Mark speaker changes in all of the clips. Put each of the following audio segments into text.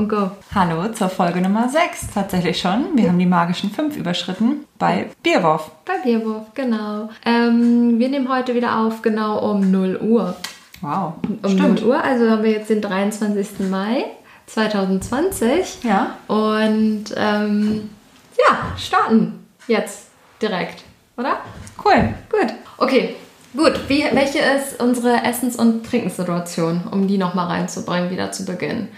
Speaker 1: und go.
Speaker 2: Hallo zur Folge Nummer 6. Tatsächlich schon. Wir haben die magischen 5 überschritten bei Bierwurf.
Speaker 1: Bei Bierwurf, genau. Ähm, wir nehmen heute wieder auf, genau um 0 Uhr.
Speaker 2: Wow.
Speaker 1: Um
Speaker 2: Stimmt.
Speaker 1: 0 Uhr, also haben wir jetzt den 23. Mai 2020.
Speaker 2: Ja.
Speaker 1: Und ähm, ja, starten jetzt direkt, oder?
Speaker 2: Cool.
Speaker 1: Gut. Okay, gut. Wie, welche ist unsere Essens- und Trinkenssituation, um die nochmal reinzubringen, wieder zu Beginn?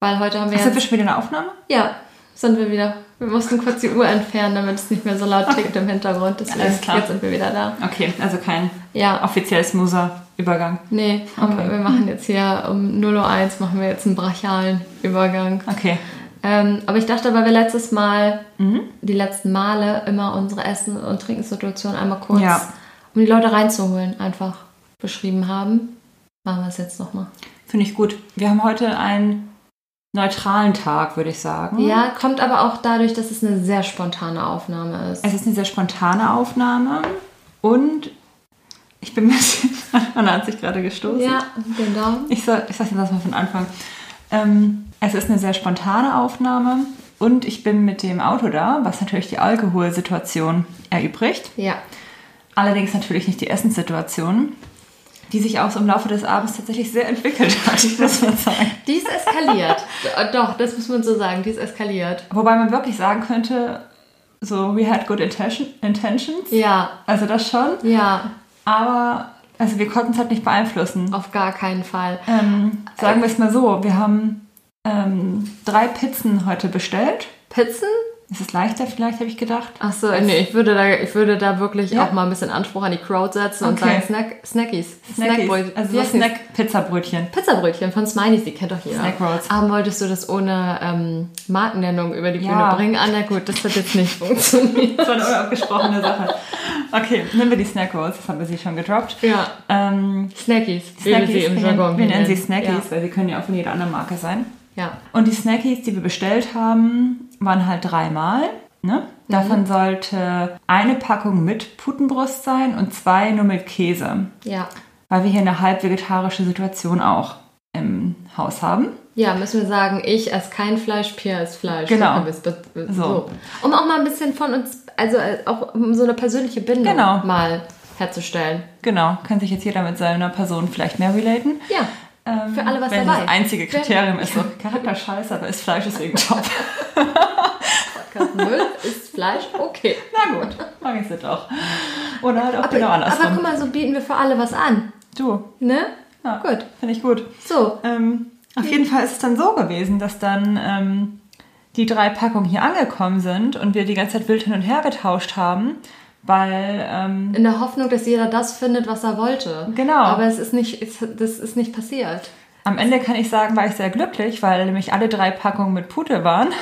Speaker 1: Weil heute haben wir.
Speaker 2: Ach, sind wir schon wieder in der Aufnahme?
Speaker 1: ja, sind wir wieder. Wir mussten kurz die Uhr entfernen, damit es nicht mehr so laut tickt im Hintergrund. Deswegen,
Speaker 2: Alles klar.
Speaker 1: Jetzt sind wir wieder da.
Speaker 2: Okay, also kein
Speaker 1: Ja,
Speaker 2: offiziell smoother Übergang.
Speaker 1: nee,
Speaker 2: Okay.
Speaker 1: wir machen jetzt hier um 0.01 Uhr machen wir jetzt einen brachialen Übergang.
Speaker 2: Okay.
Speaker 1: Ähm, aber ich dachte, weil wir letztes Mal,
Speaker 2: Mhm.
Speaker 1: die letzten Male, immer unsere Essen- und Trinkenssituation einmal kurz,
Speaker 2: Ja.
Speaker 1: um die Leute reinzuholen, einfach beschrieben haben, machen wir es jetzt nochmal.
Speaker 2: Finde ich gut. Wir haben heute einen neutralen Tag, würde ich sagen.
Speaker 1: Ja, kommt aber auch dadurch, dass es eine sehr spontane Aufnahme ist.
Speaker 2: Es ist eine sehr spontane Aufnahme und ich bin ein bisschen. Anna hat sich gerade gestoßen.
Speaker 1: ja, genau.
Speaker 2: Ich, sag, ich sag jetzt das mal von Anfang. Ähm, es ist eine sehr spontane Aufnahme und ich bin mit dem Auto da, was natürlich die Alkoholsituation erübrigt.
Speaker 1: Ja,
Speaker 2: Allerdings natürlich nicht die Essenssituation, die sich auch so im Laufe des Abends tatsächlich sehr entwickelt hat, muss man sagen.
Speaker 1: die ist eskaliert. D- Doch, das muss man so sagen, die ist eskaliert.
Speaker 2: Wobei man wirklich sagen könnte, so, we had good intention, intentions.
Speaker 1: Ja,
Speaker 2: Also das schon.
Speaker 1: ja,
Speaker 2: Aber also wir konnten es halt nicht beeinflussen.
Speaker 1: auf gar keinen Fall.
Speaker 2: Ähm, sagen wir es mal so, wir haben ähm, drei Pizzen heute bestellt.
Speaker 1: Pizzen?
Speaker 2: Ist es leichter vielleicht, habe ich gedacht.
Speaker 1: Ach so, nee, ich würde da, ich würde da wirklich
Speaker 2: Ja.
Speaker 1: auch mal ein bisschen Anspruch an die Crowd setzen und
Speaker 2: Okay.
Speaker 1: sagen Snack, Snackies.
Speaker 2: Snackies,
Speaker 1: Snackbrötchen.
Speaker 2: also so? Snack-Pizzabrötchen.
Speaker 1: Pizzabrötchen von Smileys, die kennt doch jeder.
Speaker 2: Snack Rolls.
Speaker 1: Aber wolltest du das ohne ähm, Markennennung über die Bühne
Speaker 2: Ja.
Speaker 1: bringen? Ah, na gut, das hat jetzt nicht funktioniert.
Speaker 2: Das war eine unabgesprochene Sache. Okay, nehmen wir die Snack Rolls, das haben wir sie schon gedroppt.
Speaker 1: Ja,
Speaker 2: Ähm,
Speaker 1: Snackies, wie wir sie im Jargon
Speaker 2: nennen, wir nennen sie. Snackies, weil sie können ja auch von jeder anderen Marke sein.
Speaker 1: Ja.
Speaker 2: Und die Snackies, die wir bestellt haben, waren halt dreimal. Ne? Davon
Speaker 1: Mhm.
Speaker 2: sollte eine Packung mit Putenbrust sein und zwei nur mit Käse.
Speaker 1: Ja.
Speaker 2: Weil wir hier eine halb vegetarische Situation auch im Haus haben.
Speaker 1: Ja, müssen wir sagen, ich esse kein Fleisch, Pia isst Fleisch.
Speaker 2: Genau.
Speaker 1: So.
Speaker 2: so.
Speaker 1: Um auch mal ein bisschen von uns, also äh, auch um so eine persönliche Bindung
Speaker 2: Genau.
Speaker 1: mal herzustellen.
Speaker 2: Genau, kann sich jetzt jeder mit seiner Person vielleicht mehr relaten.
Speaker 1: Ja.
Speaker 2: Ähm,
Speaker 1: Für alle was
Speaker 2: wenn
Speaker 1: dabei.
Speaker 2: Das einzige Kriterium ist so, Charakter scheiße, aber ist Fleisch deswegen top.
Speaker 1: Podcast Null ist Fleisch, okay.
Speaker 2: Na gut, mag ich sie doch. Oder halt auch
Speaker 1: Aber,
Speaker 2: genau
Speaker 1: aber
Speaker 2: andersrum.
Speaker 1: guck mal, so bieten wir für alle was an.
Speaker 2: du,
Speaker 1: Ne?
Speaker 2: ja,
Speaker 1: Gut.
Speaker 2: finde ich gut.
Speaker 1: So.
Speaker 2: Ähm, auf jeden Fall ist es dann so gewesen, dass dann ähm, die drei Packungen hier angekommen sind und wir die ganze Zeit wild hin und her getauscht haben, weil ähm,
Speaker 1: In der Hoffnung, dass jeder das findet, was er wollte.
Speaker 2: Genau.
Speaker 1: Aber es ist nicht, es, das ist nicht passiert.
Speaker 2: am Ende kann ich sagen, war ich sehr glücklich, weil nämlich alle drei Packungen mit Pute waren.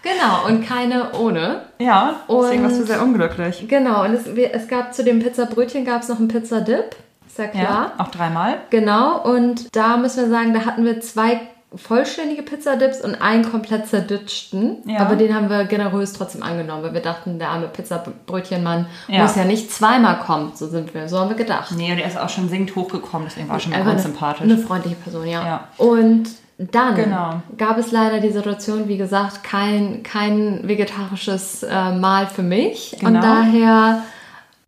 Speaker 1: Genau, und keine ohne.
Speaker 2: Ja, deswegen
Speaker 1: Und-
Speaker 2: warst du sehr unglücklich.
Speaker 1: Genau, und es, es gab zu dem Pizzabrötchen gab es noch einen Pizzadip. Ist ja klar.
Speaker 2: Ja, auch dreimal.
Speaker 1: Genau, und da müssen wir sagen, da hatten wir zwei vollständige Pizzadips und einen komplett zerditschten.
Speaker 2: Ja.
Speaker 1: Aber den haben wir generös trotzdem angenommen, weil wir dachten, der arme Pizzabrötchenmann
Speaker 2: Ja.
Speaker 1: muss ja nicht zweimal kommen. So sind wir, so haben wir gedacht.
Speaker 2: Nee, und er ist auch schon singend hochgekommen, deswegen war schon
Speaker 1: Einfach
Speaker 2: ganz
Speaker 1: eine,
Speaker 2: sympathisch.
Speaker 1: Eine freundliche Person, ja.
Speaker 2: Ja.
Speaker 1: Und dann
Speaker 2: Genau.
Speaker 1: gab es leider die Situation, wie gesagt, kein, kein vegetarisches äh, Mahl für mich.
Speaker 2: Genau.
Speaker 1: Und daher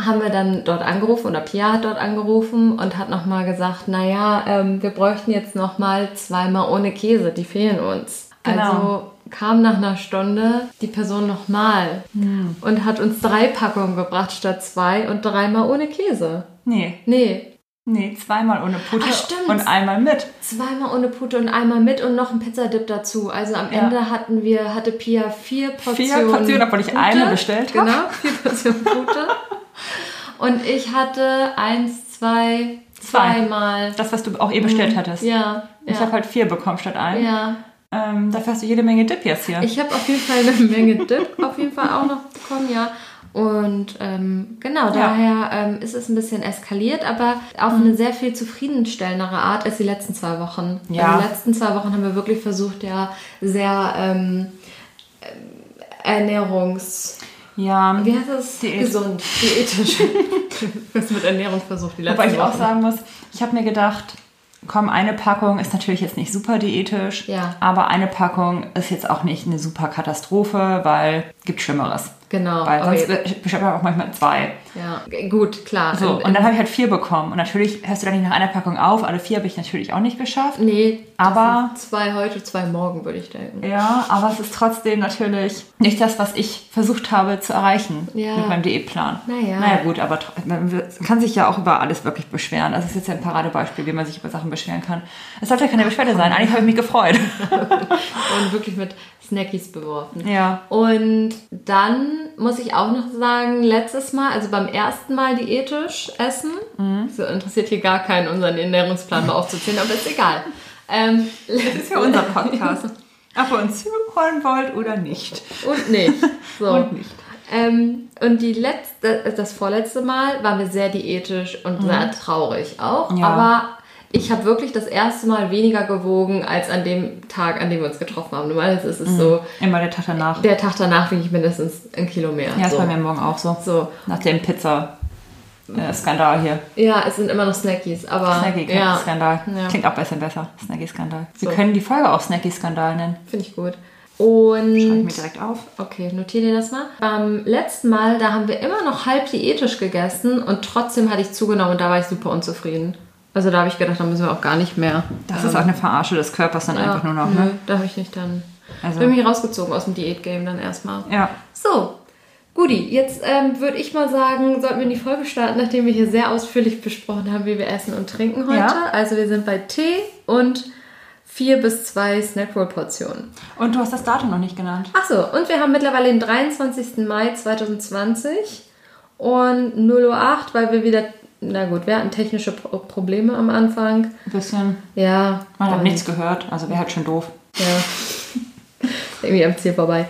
Speaker 1: haben wir dann dort angerufen oder Pia hat dort angerufen und hat nochmal gesagt, naja, ähm, wir bräuchten jetzt nochmal zweimal ohne Käse, die fehlen uns.
Speaker 2: Genau.
Speaker 1: Also kam nach einer Stunde die Person nochmal
Speaker 2: Hm.
Speaker 1: und hat uns drei Packungen gebracht statt zwei und dreimal ohne Käse.
Speaker 2: Nee,
Speaker 1: Nee,
Speaker 2: nee, zweimal ohne Pute
Speaker 1: Ah,
Speaker 2: und einmal mit.
Speaker 1: Zweimal ohne Pute und einmal mit und noch ein Pizzadip dazu. Also am
Speaker 2: Ja.
Speaker 1: Ende hatten wir, hatte Pia vier Portionen.
Speaker 2: Vier Portionen, obwohl ich
Speaker 1: Pute.
Speaker 2: eine bestellt habe.
Speaker 1: Genau, vier Portionen Pute. und ich hatte eins, zwei,
Speaker 2: Zwei.
Speaker 1: zweimal.
Speaker 2: Das, was du auch eh bestellt hattest.
Speaker 1: Mhm. Ja,
Speaker 2: Ich
Speaker 1: ja.
Speaker 2: habe halt vier bekommen statt ein.
Speaker 1: ja.
Speaker 2: Ähm, dafür hast du jede Menge Dip jetzt hier.
Speaker 1: Ich habe auf jeden Fall eine Menge Dip auf jeden Fall auch noch bekommen, ja. Und ähm, genau, daher ähm, ist es ein bisschen eskaliert, aber auf eine sehr viel zufriedenstellendere Art als die letzten zwei Wochen.
Speaker 2: Ja.
Speaker 1: Also die letzten zwei Wochen haben wir wirklich versucht, ja, sehr ähm, ähm, Ernährungs...
Speaker 2: ja,
Speaker 1: Wie heißt das?
Speaker 2: Diät.
Speaker 1: Gesund, diätisch. Was mit Ernährung versucht die letzten
Speaker 2: wobei ich auch
Speaker 1: Wochen.
Speaker 2: sagen muss, ich habe mir gedacht, komm, eine Packung ist natürlich jetzt nicht super diätisch,
Speaker 1: Ja.
Speaker 2: aber eine Packung ist jetzt auch nicht eine super Katastrophe, weil gibt Schlimmeres.
Speaker 1: Genau.
Speaker 2: Weil sonst bestellt man auch manchmal zwei.
Speaker 1: Ja, gut, klar.
Speaker 2: So,
Speaker 1: In-
Speaker 2: und dann habe ich halt vier bekommen. Und natürlich hörst du dann nicht nach einer Packung auf. Alle vier habe ich natürlich auch nicht geschafft.
Speaker 1: Nee,
Speaker 2: Aber-
Speaker 1: zwei heute, zwei morgen, würde ich denken.
Speaker 2: Ja, aber es ist trotzdem natürlich nicht das, was ich versucht habe zu erreichen
Speaker 1: Ja.
Speaker 2: mit meinem Diätplan.
Speaker 1: Naja.
Speaker 2: Naja, gut, aber man kann sich ja auch über alles wirklich beschweren. Das ist jetzt ja ein Paradebeispiel, wie man sich über Sachen beschweren kann. Es sollte ja keine Beschwerde sein. Eigentlich habe ich mich gefreut.
Speaker 1: Und wirklich mit Snackies beworfen.
Speaker 2: Ja.
Speaker 1: Und dann muss ich auch noch sagen, letztes Mal, also beim ersten Mal diätisch essen,
Speaker 2: Mhm.
Speaker 1: so interessiert hier gar keinen, unseren Ernährungsplan mal aufzuzählen, aber ist egal. Ähm,
Speaker 2: Das ist ja unser Podcast. Ob ihr uns zuhören wollt oder nicht.
Speaker 1: Und nicht. So.
Speaker 2: Und nicht.
Speaker 1: Ähm, und die letzte, das vorletzte Mal waren wir sehr diätisch und sehr traurig auch.
Speaker 2: Mhm. Ja.
Speaker 1: Aber ich habe wirklich das erste Mal weniger gewogen als an dem Tag, an dem wir uns getroffen haben. Normalerweise ist es so,
Speaker 2: Immer der Tag danach.
Speaker 1: der Tag danach wiege ich mindestens ein Kilo mehr.
Speaker 2: Ja, ist
Speaker 1: so.
Speaker 2: bei mir morgen auch so.
Speaker 1: so.
Speaker 2: Nach dem Pizza-Skandal hier.
Speaker 1: Ja, es sind immer noch Snackies, aber
Speaker 2: Snacky-Skandal.
Speaker 1: Ja.
Speaker 2: Klingt auch besser besser. Snacky-Skandal. Wir
Speaker 1: So.
Speaker 2: können die Folge auch Snacky-Skandal nennen.
Speaker 1: finde ich gut.
Speaker 2: Schreibe ich mir
Speaker 1: Und
Speaker 2: direkt auf.
Speaker 1: okay, notiere dir das mal. Beim letzten Mal, da haben wir immer noch halb diätisch gegessen und trotzdem hatte ich zugenommen und da war ich super unzufrieden. Also da habe ich gedacht, da müssen wir auch gar nicht mehr.
Speaker 2: Das ist auch eine Verarsche des Körpers dann einfach nur noch,
Speaker 1: nö,
Speaker 2: ne?
Speaker 1: Da habe ich nicht dann.
Speaker 2: Also-
Speaker 1: bin mich rausgezogen aus dem Diätgame dann erstmal.
Speaker 2: Ja.
Speaker 1: So, Guti, jetzt ähm, würde ich mal sagen, sollten wir in die Folge starten, nachdem wir hier sehr ausführlich besprochen haben, wie wir essen und trinken heute.
Speaker 2: Ja.
Speaker 1: Also wir sind bei Tee und vier bis zwei Snackroll-Portionen.
Speaker 2: Und du hast das Datum noch nicht genannt.
Speaker 1: Achso, und wir haben mittlerweile den 23. Mai 2020 und 0.08 Uhr, weil wir wieder, na gut, wir hatten technische Pro Probleme am Anfang.
Speaker 2: Ein bisschen.
Speaker 1: Ja.
Speaker 2: Man hat
Speaker 1: dann-
Speaker 2: nichts gehört, also wäre halt schon doof.
Speaker 1: Ja. Irgendwie am Ziel vorbei.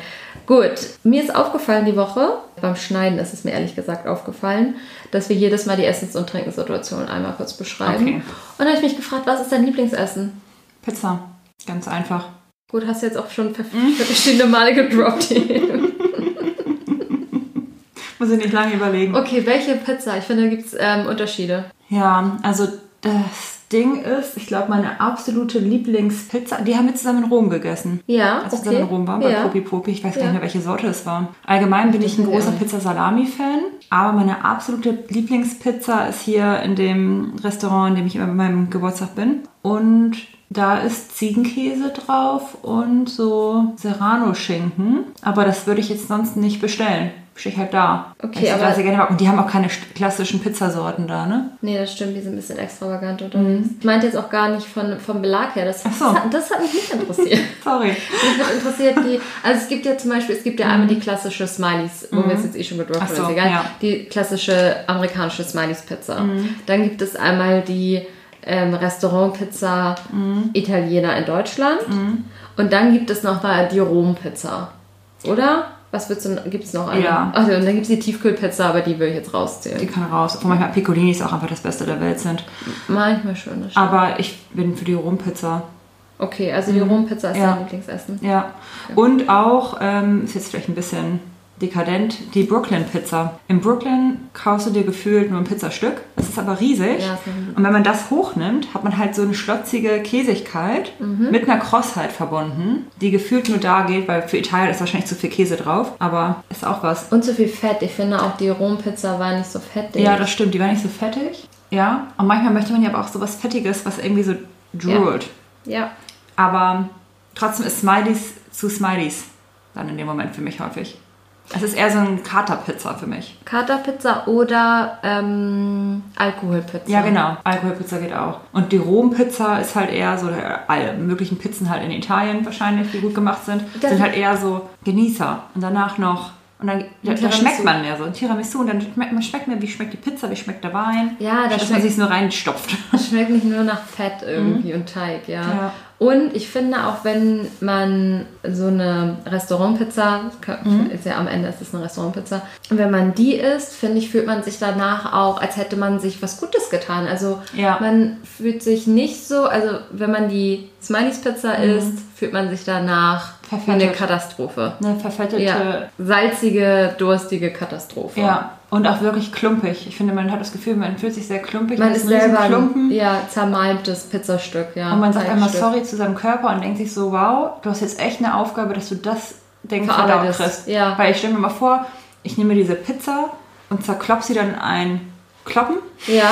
Speaker 1: Gut, mir ist aufgefallen die Woche, beim Schneiden ist es mir ehrlich gesagt aufgefallen, dass wir jedes Mal die Essens- und Trinkenssituation einmal kurz beschreiben.
Speaker 2: Okay.
Speaker 1: Und da habe ich mich gefragt, was ist dein Lieblingsessen?
Speaker 2: Pizza. Ganz einfach.
Speaker 1: Gut, hast du jetzt auch schon ver- verschiedene Male gedroppt.
Speaker 2: Muss ich nicht lange überlegen.
Speaker 1: okay, welche Pizza? Ich finde, da gibt es ähm, Unterschiede.
Speaker 2: Ja, also das Ding ist, ich glaube, meine absolute Lieblingspizza, die haben wir zusammen in Rom gegessen.
Speaker 1: Ja,
Speaker 2: Als wir
Speaker 1: okay.
Speaker 2: zusammen in Rom waren, bei
Speaker 1: ja.
Speaker 2: Popi Popi. Ich weiß gar
Speaker 1: Ja.
Speaker 2: nicht mehr, welche Sorte es war. Allgemein bin ich ein großer. Pizza-Salami-Fan. Aber meine absolute Lieblingspizza ist hier in dem Restaurant, in dem ich immer bei meinem Geburtstag bin. Und da ist Ziegenkäse drauf und so Serrano-Schinken. Aber das würde ich jetzt sonst nicht bestellen. Stehe ich halt da.
Speaker 1: Okay,
Speaker 2: ich
Speaker 1: aber-
Speaker 2: sehr gerne mag. Und die haben auch keine klassischen Pizzasorten da, ne?
Speaker 1: Nee, das stimmt, die sind ein bisschen extravagant unterwegs. Ich meinte jetzt auch gar nicht von, vom Belag her. Das,
Speaker 2: Ach so.
Speaker 1: das, hat, das hat mich nicht interessiert.
Speaker 2: Sorry.
Speaker 1: Mich wird interessiert die, also es gibt ja zum Beispiel, es gibt ja einmal die klassische Smileys, wo wir es jetzt eh schon gedroppt
Speaker 2: Mhm.
Speaker 1: Haben,
Speaker 2: so,
Speaker 1: ist egal.
Speaker 2: ja.
Speaker 1: Die klassische amerikanische Smileys Pizza.
Speaker 2: Mhm.
Speaker 1: Dann gibt es einmal die ähm, Restaurant-Pizza
Speaker 2: Mhm.
Speaker 1: Italiener in Deutschland. Und dann gibt es noch mal die Rom-Pizza. Oder? Was wird's denn, gibt es noch eine?
Speaker 2: Ja.
Speaker 1: Ach, und dann gibt es die Tiefkühlpizza, aber die will ich jetzt
Speaker 2: Die
Speaker 1: rauszählen.
Speaker 2: kann raus. Obwohl manchmal Piccolinis auch einfach das Beste der Welt sind.
Speaker 1: Manchmal schon. Das stimmt.
Speaker 2: Aber ich bin für die Rompizza.
Speaker 1: Okay, also die Rom-Pizza ist
Speaker 2: Ja.
Speaker 1: dein Lieblingsessen.
Speaker 2: Ja. Und auch, ähm, ist jetzt vielleicht ein bisschen dekadent, die Brooklyn Pizza. In Brooklyn kaufst du dir gefühlt nur ein Pizzastück. Das ist aber riesig.
Speaker 1: Ja,
Speaker 2: Und wenn man das hochnimmt, hat man halt so eine schlotzige Käsigkeit
Speaker 1: Mhm.
Speaker 2: mit einer Krossheit verbunden, die gefühlt nur da geht, weil für Italien ist wahrscheinlich zu viel Käse drauf. Aber ist auch was.
Speaker 1: Und zu viel Fett. Ich finde auch die Rom-Pizza war nicht so fettig.
Speaker 2: Ja, das stimmt. Die war nicht so fettig. Ja. Und manchmal möchte man ja aber auch so was Fettiges, was irgendwie so droolt.
Speaker 1: Ja.
Speaker 2: Aber trotzdem ist Smileys zu Smileys dann in dem Moment für mich häufig. Es ist eher so ein Katerpizza für mich.
Speaker 1: Katerpizza oder ähm, Alkoholpizza.
Speaker 2: Ja, genau. Alkoholpizza geht auch. Und die Rompizza ist halt eher so, äh, alle möglichen Pizzen halt in Italien wahrscheinlich, die gut gemacht sind,
Speaker 1: Das-
Speaker 2: sind halt eher so Genießer. Und danach noch, und dann da, da schmeckt man mehr so. Ein Tiramisu und dann schmeckt man, schmeckt mir, wie schmeckt die Pizza, wie schmeckt der Wein.
Speaker 1: Ja, das
Speaker 2: dass man
Speaker 1: schmeckt-
Speaker 2: sich nur reinstopft.
Speaker 1: Es schmeckt nicht nur nach Fett irgendwie und Teig, ja.
Speaker 2: Mhm. Ja.
Speaker 1: Und ich finde auch, wenn man so eine Restaurantpizza,
Speaker 2: Mhm.
Speaker 1: ist ja am Ende ist es eine Restaurantpizza, wenn man die isst, finde ich, fühlt man sich danach auch, als hätte man sich was Gutes getan. Also
Speaker 2: Ja.
Speaker 1: man fühlt sich nicht so, also wenn man die Smileys Pizza isst, fühlt man sich danach wie eine
Speaker 2: Mhm.
Speaker 1: Katastrophe.
Speaker 2: Eine verfettete
Speaker 1: Ja, salzige, durstige Katastrophe.
Speaker 2: Ja, Und auch wirklich klumpig. Ich finde, man hat das Gefühl, man fühlt sich sehr klumpig.
Speaker 1: Man ist selber
Speaker 2: Klumpen.
Speaker 1: ein ja, zermalmtes Pizzastück, ja.
Speaker 2: Und man sagt einmal sorry zu seinem Körper und denkt sich so, wow, du hast jetzt echt eine Aufgabe, dass du das Ding verdaut kriegst.
Speaker 1: ja.
Speaker 2: Weil ich stelle mir mal vor, ich nehme diese Pizza und zerklopp sie dann in ein Kloppen,
Speaker 1: Ja,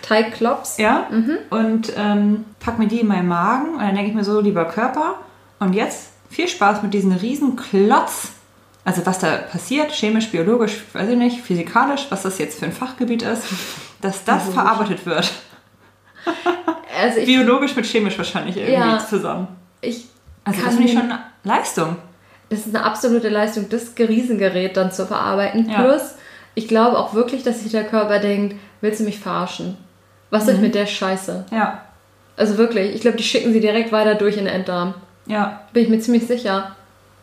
Speaker 1: Teigklops.
Speaker 2: ja,
Speaker 1: Mhm.
Speaker 2: und ähm, pack mir die in meinen Magen und dann denke ich mir so, lieber Körper, und jetzt viel Spaß mit diesem riesen Klotz. Also was da passiert, chemisch, biologisch, weiß ich nicht, physikalisch, was das jetzt für ein Fachgebiet ist, dass das
Speaker 1: Biologisch.
Speaker 2: verarbeitet wird.
Speaker 1: Also ich,
Speaker 2: Biologisch mit chemisch wahrscheinlich irgendwie
Speaker 1: Ja.
Speaker 2: zusammen.
Speaker 1: ich
Speaker 2: Also das finde ich schon eine Leistung.
Speaker 1: Das ist eine absolute Leistung, das Riesengerät dann zu verarbeiten.
Speaker 2: Ja.
Speaker 1: Plus, ich glaube auch wirklich, dass sich der Körper denkt, willst du mich verarschen? Was soll ich mit der Scheiße?
Speaker 2: Ja,
Speaker 1: Also wirklich, ich glaube, die schicken sie direkt weiter durch in den Enddarm.
Speaker 2: ja.
Speaker 1: Bin ich mir ziemlich sicher.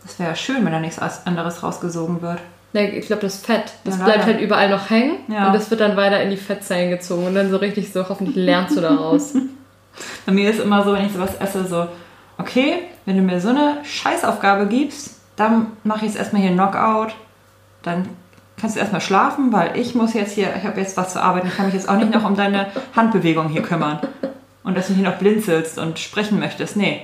Speaker 2: Das wäre ja schön, wenn da nichts anderes rausgesogen wird.
Speaker 1: Ne, Ich glaube, das Fett, das
Speaker 2: Ja,
Speaker 1: bleibt halt überall noch hängen
Speaker 2: Ja.
Speaker 1: und das wird dann weiter in die Fettzellen gezogen und dann so richtig so, hoffentlich lernst du daraus.
Speaker 2: Bei mir ist immer so, wenn ich sowas esse, so, okay, wenn du mir so eine Scheißaufgabe gibst, dann mache ich jetzt erstmal hier Knockout, dann kannst du erstmal schlafen, weil ich muss jetzt hier, ich habe jetzt was zu arbeiten, ich kann mich jetzt auch nicht noch um deine Handbewegung hier kümmern. Und dass du hier noch blinzelst und sprechen möchtest. Nee.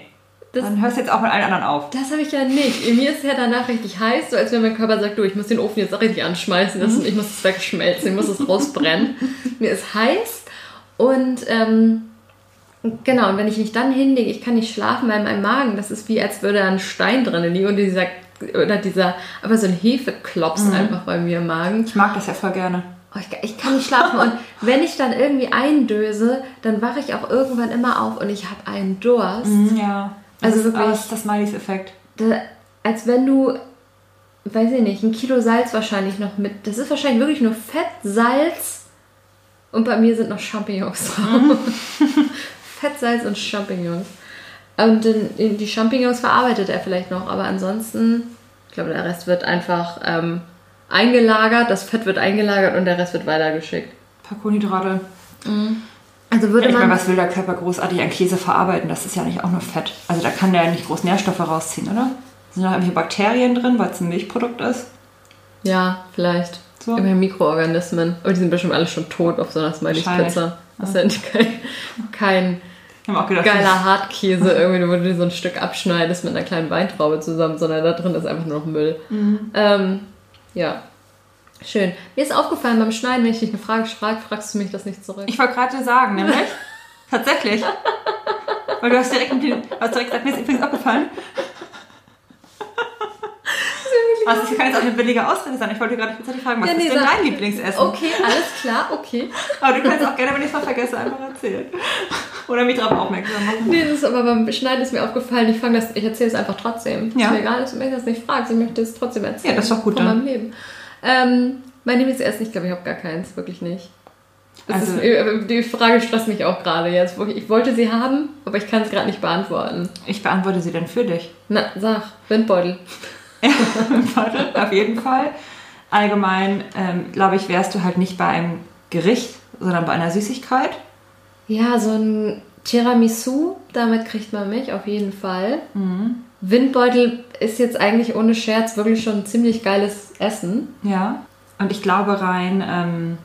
Speaker 1: Das-
Speaker 2: dann hörst du jetzt auch mit allen anderen auf.
Speaker 1: Das habe ich ja nicht. In mir ist es ja danach richtig heiß, so als wenn mein Körper sagt, du, ich muss den Ofen jetzt auch richtig anschmeißen, das, ich muss es wegschmelzen, ich muss es rausbrennen. mir ist heiß und ähm, genau, und wenn ich mich dann hinlege, ich kann nicht schlafen, weil mein Magen, das ist wie, als würde da ein Stein drin liegen und dieser, oder dieser, aber so ein Hefeklops einfach bei mir im Magen.
Speaker 2: Ich mag das ja voll gerne.
Speaker 1: Oh, ich, ich kann nicht schlafen und wenn ich dann irgendwie eindöse, dann wache ich auch irgendwann immer auf und ich habe einen Durst.
Speaker 2: Ja.
Speaker 1: Also
Speaker 2: das
Speaker 1: wirklich-
Speaker 2: das ist das Smileys-Effekt.
Speaker 1: Als wenn du, weiß ich nicht, ein Kilo Salz wahrscheinlich noch mit. Das ist wahrscheinlich wirklich nur Fett, Salz und bei mir sind noch Champignons drauf. Fett, Salz und Champignons. Und den, die Champignons verarbeitet er vielleicht noch, aber ansonsten, ich glaube, der Rest wird einfach ähm, eingelagert, das Fett wird eingelagert und der Rest wird weitergeschickt.
Speaker 2: Ein paar Kohlenhydrate.
Speaker 1: Also würde
Speaker 2: Ich
Speaker 1: man.
Speaker 2: meine, was will der Körper großartig an Käse verarbeiten? Das ist ja nicht auch nur Fett. Also da kann der ja nicht groß Nährstoffe rausziehen, oder? Sind da irgendwelche Bakterien drin, weil es ein Milchprodukt ist?
Speaker 1: Ja, vielleicht.
Speaker 2: So.
Speaker 1: Irgendwelche Mikroorganismen. Aber die sind bestimmt alle schon tot auf so einer Smiley-Pizza. Das ist ja nicht kein, kein
Speaker 2: Ich gedacht,
Speaker 1: geiler Hartkäse, irgendwie, wo du dir so ein Stück abschneidest mit einer kleinen Weintraube zusammen, sondern da drin ist einfach nur noch Müll. Ähm, ja. Schön. Mir ist aufgefallen beim Schneiden, wenn ich dich eine Frage frage, fragst du mich das nicht zurück.
Speaker 2: ich wollte gerade sagen, nämlich tatsächlich. Weil du hast direkt, mit den, hast direkt gesagt, mir ist übrigens aufgefallen. Also, das kann jetzt auch eine billige Ausrede sein. Ich wollte gerade tatsächlich fragen, was
Speaker 1: Ja, nee,
Speaker 2: ist denn dein Lieblingsessen?
Speaker 1: Okay, alles klar, okay.
Speaker 2: Aber du kannst auch gerne, wenn ich es mal vergesse, einfach erzählen. Oder mich darauf aufmerksam machen.
Speaker 1: Nee, das ist aber beim Schneiden ist mir aufgefallen, ich, das, ich erzähle es einfach trotzdem.
Speaker 2: Ja.
Speaker 1: Ist mir egal, dass du mich das nicht fragst, ich möchte es trotzdem erzählen.
Speaker 2: Ja, das ist doch gut
Speaker 1: Von
Speaker 2: dann.
Speaker 1: meinem Leben. Ähm, mein Lieblingsessen, ich glaube, ich habe gar keins, wirklich nicht. Das
Speaker 2: Also-
Speaker 1: ist, äh, die Frage stresst mich auch gerade jetzt. Ich wollte sie haben, aber ich kann es gerade nicht beantworten.
Speaker 2: Ich beantworte sie dann für dich.
Speaker 1: Na, sag, Windbeutel.
Speaker 2: Warte, auf jeden Fall. Allgemein, ähm, glaube ich, wärst du halt nicht bei einem Gericht, sondern bei einer Süßigkeit.
Speaker 1: Ja, so ein Tiramisu, damit kriegt man mich auf jeden Fall.
Speaker 2: Mhm.
Speaker 1: Windbeutel ist jetzt eigentlich ohne Scherz wirklich schon ein ziemlich geiles Essen.
Speaker 2: Ja. Und ich glaube rein ähm,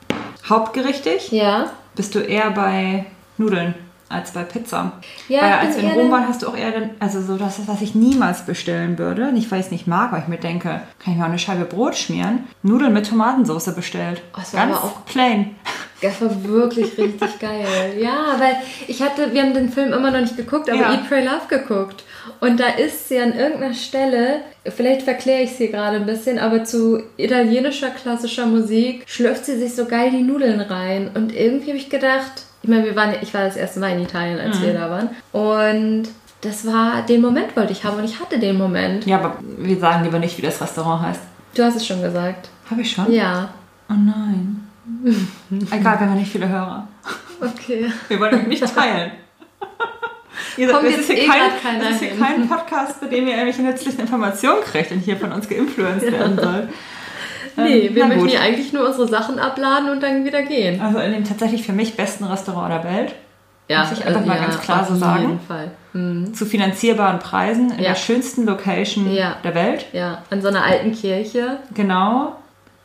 Speaker 2: hauptgerichtig
Speaker 1: Ja.
Speaker 2: bist du eher bei Nudeln als bei Pizza.
Speaker 1: Ja,
Speaker 2: weil
Speaker 1: ich
Speaker 2: als wir in Rom waren, hast du auch eher, dann, also so das, was ich niemals bestellen würde. Nicht, weil ich es nicht mag, weil ich mir denke, kann ich mir auch eine Scheibe Brot schmieren. Nudeln mit Tomatensauce bestellt.
Speaker 1: Oh,
Speaker 2: Ganz plain.
Speaker 1: Das war wirklich richtig geil. Ja, weil ich hatte, wir haben den Film immer noch nicht geguckt, aber
Speaker 2: Ja.
Speaker 1: Eat, Pray, Love geguckt. Und da ist sie an irgendeiner Stelle, vielleicht verkläre ich sie gerade ein bisschen, aber zu italienischer klassischer Musik schlürft sie sich so geil die Nudeln rein. Und irgendwie habe ich gedacht, ich meine, wir waren, ich war das erste Mal in Italien, als wir da waren. Und das war, den Moment wollte ich haben und ich hatte den Moment.
Speaker 2: Ja, aber wir sagen lieber nicht, wie das Restaurant heißt.
Speaker 1: Du hast es schon gesagt.
Speaker 2: Habe ich schon?
Speaker 1: Ja.
Speaker 2: Oh nein. Egal, wir haben nicht viele Hörer.
Speaker 1: Okay.
Speaker 2: Wir wollen euch nicht teilen. Ihr sagt, das
Speaker 1: jetzt
Speaker 2: ist hier,
Speaker 1: eh
Speaker 2: kein, das ist hier
Speaker 1: hin.
Speaker 2: kein Podcast, bei dem ihr irgendwelche nützlichen Informationen kriegt und hier von uns geinfluenced werden soll.
Speaker 1: Nee,
Speaker 2: Ähm,
Speaker 1: wir möchten hier eigentlich nur unsere Sachen abladen und dann wieder gehen.
Speaker 2: Also in dem tatsächlich für mich besten Restaurant der Welt.
Speaker 1: Ja,
Speaker 2: Muss ich einfach mal ganz klar
Speaker 1: auf
Speaker 2: so sagen.
Speaker 1: jeden Fall. Mhm.
Speaker 2: Zu finanzierbaren Preisen in
Speaker 1: Ja.
Speaker 2: der schönsten Location
Speaker 1: Ja.
Speaker 2: der Welt.
Speaker 1: Ja, an so einer alten Kirche.
Speaker 2: Genau.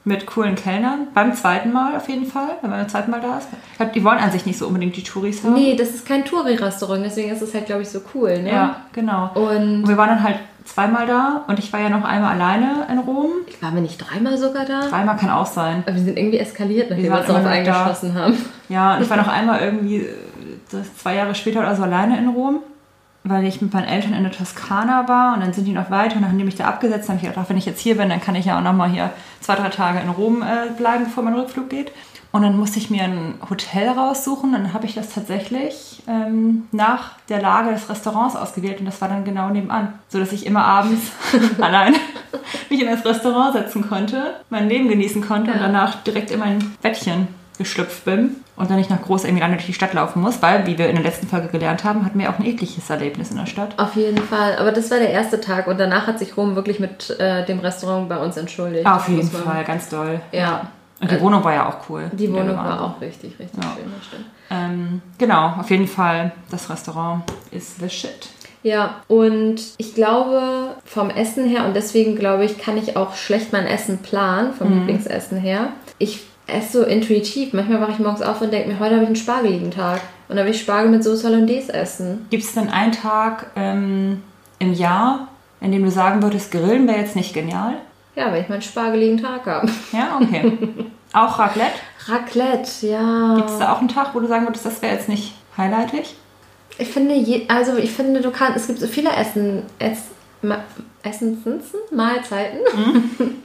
Speaker 2: Mit coolen Kellnern. Beim zweiten Mal auf jeden Fall, wenn man beim zweiten Mal da ist. Ich glaube, die wollen an sich nicht so unbedingt die Touris haben.
Speaker 1: Nee, das ist kein Touri-Restaurant, deswegen ist es halt, glaube ich, so cool. Ne?
Speaker 2: Ja, genau.
Speaker 1: Und
Speaker 2: Und wir waren dann halt zweimal da und ich war ja noch einmal alleine in Rom.
Speaker 1: waren wir nicht dreimal sogar da?
Speaker 2: Dreimal kann auch sein.
Speaker 1: Aber wir sind irgendwie eskaliert, nachdem
Speaker 2: Wir
Speaker 1: wir uns darauf
Speaker 2: noch da.
Speaker 1: eingeschossen haben.
Speaker 2: Ja, und ich war noch einmal irgendwie äh, das zwei Jahre später oder so alleine in Rom, weil ich mit meinen Eltern in der Toskana war und dann sind die noch weiter und dann haben die mich da abgesetzt. Dann habe ich gedacht, ach, wenn ich jetzt hier bin, dann kann ich ja auch noch mal hier zwei, drei Tage in Rom äh, bleiben, bevor mein Rückflug geht. Und dann musste ich mir ein Hotel raussuchen. Dann habe ich das tatsächlich ähm, nach der Lage des Restaurants ausgewählt und das war dann genau nebenan, so dass ich immer abends alleine mich in das Restaurant setzen konnte, mein Leben genießen konnte und
Speaker 1: Ja.
Speaker 2: danach direkt in mein Bettchen geschlüpft bin und dann nicht noch groß irgendwie durch die Stadt laufen muss, weil, wie wir in der letzten Folge gelernt haben, hatten wir auch ein ekliges Erlebnis in der Stadt.
Speaker 1: Auf jeden Fall. Aber das war der erste Tag und danach hat sich Rom wirklich mit äh, dem Restaurant bei uns entschuldigt.
Speaker 2: Auf jeden Fall, ganz doll.
Speaker 1: Ja.
Speaker 2: Und die Wohnung war ja auch cool.
Speaker 1: Die Wohnung war auch richtig, richtig
Speaker 2: Ja.
Speaker 1: schön, das stimmt.
Speaker 2: Ähm, genau, auf jeden Fall, das Restaurant ist the shit.
Speaker 1: Ja, und ich glaube vom Essen her, und deswegen glaube ich, kann ich auch schlecht mein Essen planen, vom
Speaker 2: Mhm.
Speaker 1: Lieblingsessen her. Ich esse so intuitiv. Manchmal wache ich morgens auf und denke mir, heute habe ich einen spargeligen Tag. Und dann will ich Spargel mit Soße Hollandaise essen.
Speaker 2: Gibt es denn einen Tag ähm, im Jahr, in dem du sagen würdest, Grillen wäre jetzt nicht genial?
Speaker 1: Ja, wenn ich meinen spargeligen Tag habe.
Speaker 2: Ja, okay. auch Raclette?
Speaker 1: Raclette, ja.
Speaker 2: Gibt es da auch einen Tag, wo du sagen würdest, das wäre jetzt nicht highlightig?
Speaker 1: Ich finde, je, also ich finde, du kannst, es gibt so viele Essen, Ess, Ma, Essensen, Mahlzeiten,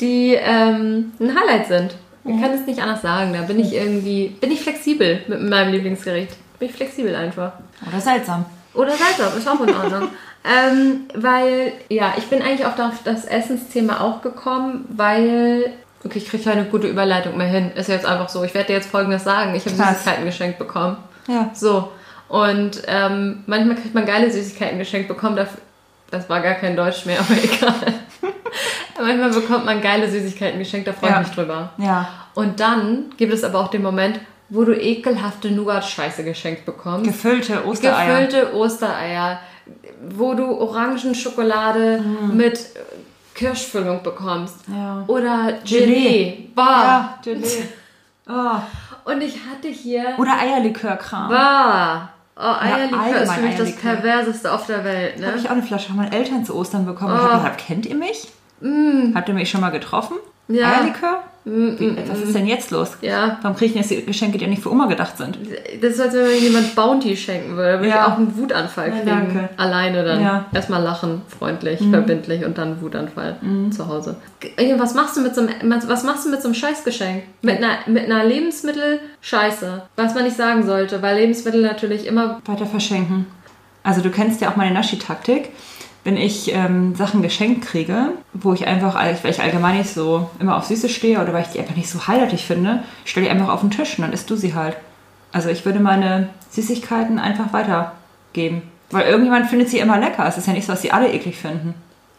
Speaker 1: die ähm, ein Highlight sind. Ich kann es nicht anders sagen. Da bin ich irgendwie, bin ich flexibel mit meinem Lieblingsgericht. Bin ich flexibel einfach.
Speaker 2: Oder seltsam?
Speaker 1: Oder Salzab, ist auch in Ordnung. ähm, weil, ja, ich bin eigentlich auch auf das Essensthema auch gekommen, weil, okay, ich kriege keine gute Überleitung mehr hin. Ist jetzt einfach so. Ich werde dir jetzt Folgendes sagen. Ich habe. Süßigkeiten geschenkt bekommen.
Speaker 2: Ja.
Speaker 1: So. Und ähm, manchmal kriegt man geile Süßigkeiten geschenkt bekommen. Das war gar kein Deutsch mehr, aber egal. Manchmal bekommt man geile Süßigkeiten geschenkt, da freue
Speaker 2: Ja.
Speaker 1: ich mich drüber.
Speaker 2: Ja.
Speaker 1: Und dann gibt es aber auch den Moment, wo du ekelhafte Nougat-Scheiße geschenkt bekommst.
Speaker 2: Gefüllte Ostereier.
Speaker 1: Gefüllte Ostereier, wo du Orangenschokolade mit äh, Kirschfüllung bekommst.
Speaker 2: Ja.
Speaker 1: Oder
Speaker 2: Gelee.
Speaker 1: Bah.
Speaker 2: Ja, Gelee. Oh.
Speaker 1: Und ich hatte hier...
Speaker 2: Oder Eierlikörkram.
Speaker 1: Bah. Oh, Eierlikör ist für mich das perverseste auf der Welt,
Speaker 2: Da habe
Speaker 1: ne?
Speaker 2: ich auch eine Flasche von meinen Eltern zu Ostern bekommen. Ich
Speaker 1: Oh.
Speaker 2: habe gesagt, kennt ihr mich? Habt ihr mich schon mal getroffen?
Speaker 1: Ja.
Speaker 2: Eierlikör? Wie, was ist denn jetzt los?
Speaker 1: Ja.
Speaker 2: Warum kriege ich denn jetzt die Geschenke, die ja nicht für Oma gedacht sind?
Speaker 1: Das ist, als wenn mir jemand Bounty schenken würde. Würde
Speaker 2: Ja.
Speaker 1: ich auch einen Wutanfall
Speaker 2: Ja,
Speaker 1: kriegen.
Speaker 2: danke.
Speaker 1: Alleine dann.
Speaker 2: Ja. Mhm.
Speaker 1: Erstmal lachen, freundlich, verbindlich und dann Wutanfall zu Hause. Was machst du mit so einem, was machst du mit so einem Scheißgeschenk? Mit einer, mit einer Lebensmittel Scheiße. Was man nicht sagen sollte, weil Lebensmittel natürlich immer
Speaker 2: Weiter verschenken. Also du kennst ja auch meine Naschi-Taktik. Wenn ich ähm, Sachen geschenkt kriege, wo ich einfach, weil ich allgemein nicht so immer auf Süße stehe oder weil ich die einfach nicht so highlightig finde, stelle die einfach auf den Tisch und dann isst du sie halt. Also ich würde meine Süßigkeiten einfach weitergeben. Weil irgendjemand findet sie immer lecker. Es ist ja nicht so, dass sie alle eklig finden.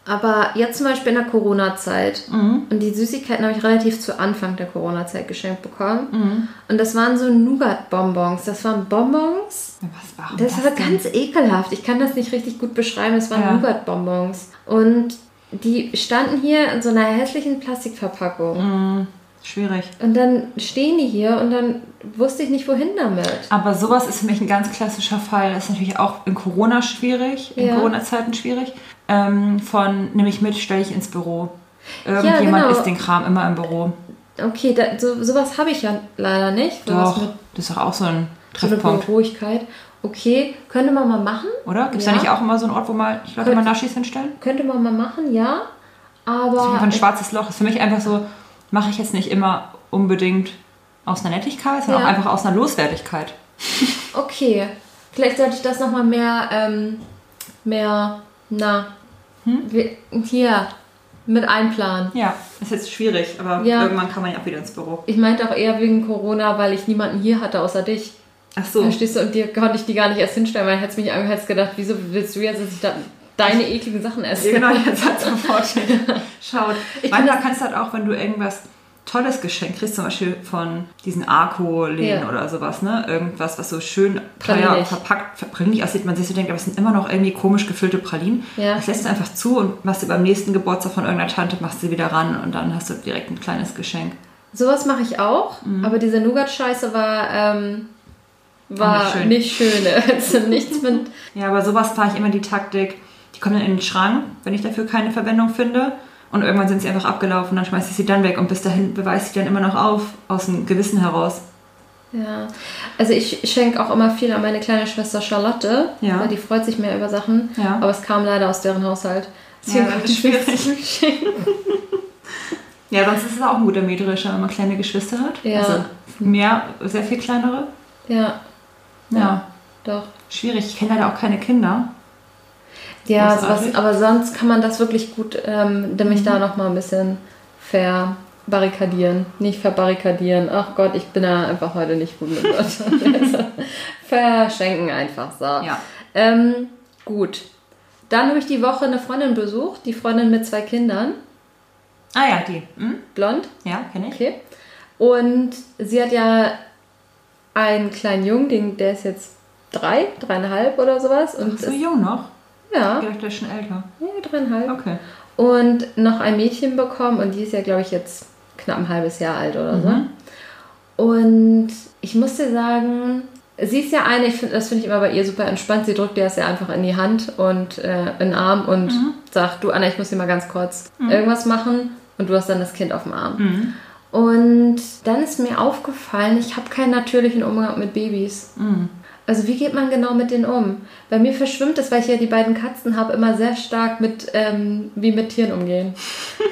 Speaker 1: Aber jetzt zum Beispiel in der Corona-Zeit.
Speaker 2: Mhm.
Speaker 1: Und die Süßigkeiten habe ich relativ zu Anfang der Corona-Zeit geschenkt bekommen.
Speaker 2: Mhm.
Speaker 1: Und das waren so Nougat-Bonbons. Das waren Bonbons.
Speaker 2: Was war
Speaker 1: Das war
Speaker 2: denn?
Speaker 1: ganz ekelhaft. Ich kann das nicht richtig gut beschreiben. Es waren
Speaker 2: Ja.
Speaker 1: Nougat-Bonbons. Und die standen hier in so einer hässlichen Plastikverpackung.
Speaker 2: Schwierig.
Speaker 1: Und dann stehen die hier und dann wusste ich nicht, wohin damit.
Speaker 2: Aber sowas ist für mich ein ganz klassischer Fall. Das ist natürlich auch in Corona schwierig, in
Speaker 1: Ja.
Speaker 2: Corona-Zeiten schwierig. Ähm, von nehme ich mit, stelle ich ins Büro. Irgendjemand
Speaker 1: genau.
Speaker 2: isst den Kram immer im Büro.
Speaker 1: Okay, da, so, sowas habe ich ja leider nicht. Sowas
Speaker 2: Doch, das ist doch auch so ein
Speaker 1: so
Speaker 2: Treffpunkt,
Speaker 1: Ruhigkeit. Okay, könnte man mal machen.
Speaker 2: oder? Gibt es
Speaker 1: Ja.
Speaker 2: da nicht auch immer so einen Ort, wo mal Leute
Speaker 1: Könnte-
Speaker 2: mal Naschis hinstellen?
Speaker 1: Könnte man mal machen, ja.
Speaker 2: Das ist
Speaker 1: Aber
Speaker 2: ein schwarzes Loch. Das ist für mich einfach so, mache ich jetzt nicht immer unbedingt aus einer Nettigkeit, sondern
Speaker 1: Ja.
Speaker 2: auch einfach aus einer Loswertigkeit.
Speaker 1: okay, vielleicht sollte ich das nochmal mehr, ähm, mehr, na,
Speaker 2: Hm?
Speaker 1: hier mit einplanen.
Speaker 2: Ja, ist jetzt schwierig, aber
Speaker 1: Ja.
Speaker 2: irgendwann kann man ja auch wieder ins Büro.
Speaker 1: Ich meinte auch eher wegen Corona, weil ich niemanden hier hatte außer dich.
Speaker 2: Ach so.
Speaker 1: Verstehst du? Und dir konnte ich die gar nicht erst hinstellen, weil ich hätte mich angeheizt gedacht, wieso willst du jetzt, dass ich da deine ekligen Sachen esse?
Speaker 2: Ja, genau, jetzt hat sofort geschaut.
Speaker 1: Ich
Speaker 2: Manchmal
Speaker 1: kann
Speaker 2: kannst du halt auch, wenn du irgendwas tolles Geschenk kriegst, zum Beispiel von diesen Arco-Läden
Speaker 1: Ja.
Speaker 2: oder sowas, ne? Irgendwas, was so schön teuer verpackt, pralinig aussieht, man sich so denkt, aber es sind immer noch irgendwie komisch gefüllte Pralinen.
Speaker 1: Ja.
Speaker 2: Das lässt du einfach zu und machst du beim nächsten Geburtstag von irgendeiner Tante, machst du wieder ran und dann hast du direkt ein kleines Geschenk.
Speaker 1: Sowas mache ich auch,
Speaker 2: Mhm.
Speaker 1: aber diese Nougat-Scheiße war, ähm, war
Speaker 2: Nicht schön.
Speaker 1: nicht schön. Also nichts mit.
Speaker 2: Ja, aber sowas fahre ich immer die Taktik. Die kommen dann in den Schrank, wenn ich dafür keine Verwendung finde. Und irgendwann sind sie einfach abgelaufen, dann schmeiße ich sie dann weg und bis dahin beweise ich dann immer noch auf, aus dem Gewissen heraus.
Speaker 1: Ja, also ich schenke auch immer viel an meine kleine Schwester Charlotte.
Speaker 2: Ja.
Speaker 1: weil Die freut sich mehr über Sachen.
Speaker 2: Ja.
Speaker 1: Aber es kam leider aus deren Haushalt. Deswegen
Speaker 2: Ja, das ist
Speaker 1: schenken.
Speaker 2: Ja, sonst ist es auch ein guter Mähdrescher, wenn man kleine Geschwister hat.
Speaker 1: Ja.
Speaker 2: Also mehr, sehr viel kleinere.
Speaker 1: Ja,
Speaker 2: Ja,
Speaker 1: doch.
Speaker 2: schwierig. Ich kenne leider auch keine Kinder.
Speaker 1: Ja, sowas, aber sonst kann man das wirklich gut, ähm, nämlich
Speaker 2: Mhm.
Speaker 1: da nochmal ein bisschen verbarrikadieren. Nicht verbarrikadieren. Ach Gott, ich bin da einfach heute nicht gut mit Wörtern. Verschenken einfach so.
Speaker 2: Ja.
Speaker 1: Ähm, gut. Dann habe ich die Woche eine Freundin besucht, die Freundin mit zwei Kindern,
Speaker 2: Ah ja, die. Hm?
Speaker 1: blond.
Speaker 2: Ja, kenne ich.
Speaker 1: Okay. Und sie hat ja einen kleinen Jungen, den, der ist jetzt drei, dreieinhalb oder sowas. Und
Speaker 2: So
Speaker 1: ist,
Speaker 2: jung noch.
Speaker 1: Ja,
Speaker 2: der ist schon älter.
Speaker 1: ja, dreieinhalb.
Speaker 2: Okay.
Speaker 1: Und noch ein Mädchen bekommen und die ist ja, glaube ich, jetzt knapp ein halbes Jahr alt oder so.
Speaker 2: Mhm.
Speaker 1: Und ich muss dir sagen, sie ist ja eine, ich find, das finde ich immer bei ihr super entspannt. Sie drückt dir das ja einfach in die Hand und äh, in den Arm und
Speaker 2: Mhm.
Speaker 1: sagt, du Anna, ich muss dir mal ganz kurz irgendwas machen und du hast dann das Kind auf dem Arm.
Speaker 2: Mhm.
Speaker 1: Und dann ist mir aufgefallen, ich habe keinen natürlichen Umgang mit Babys. Also wie geht man genau mit denen um? Bei mir verschwimmt es, weil ich ja die beiden Katzen habe, immer sehr stark mit, ähm, wie mit Tieren umgehen.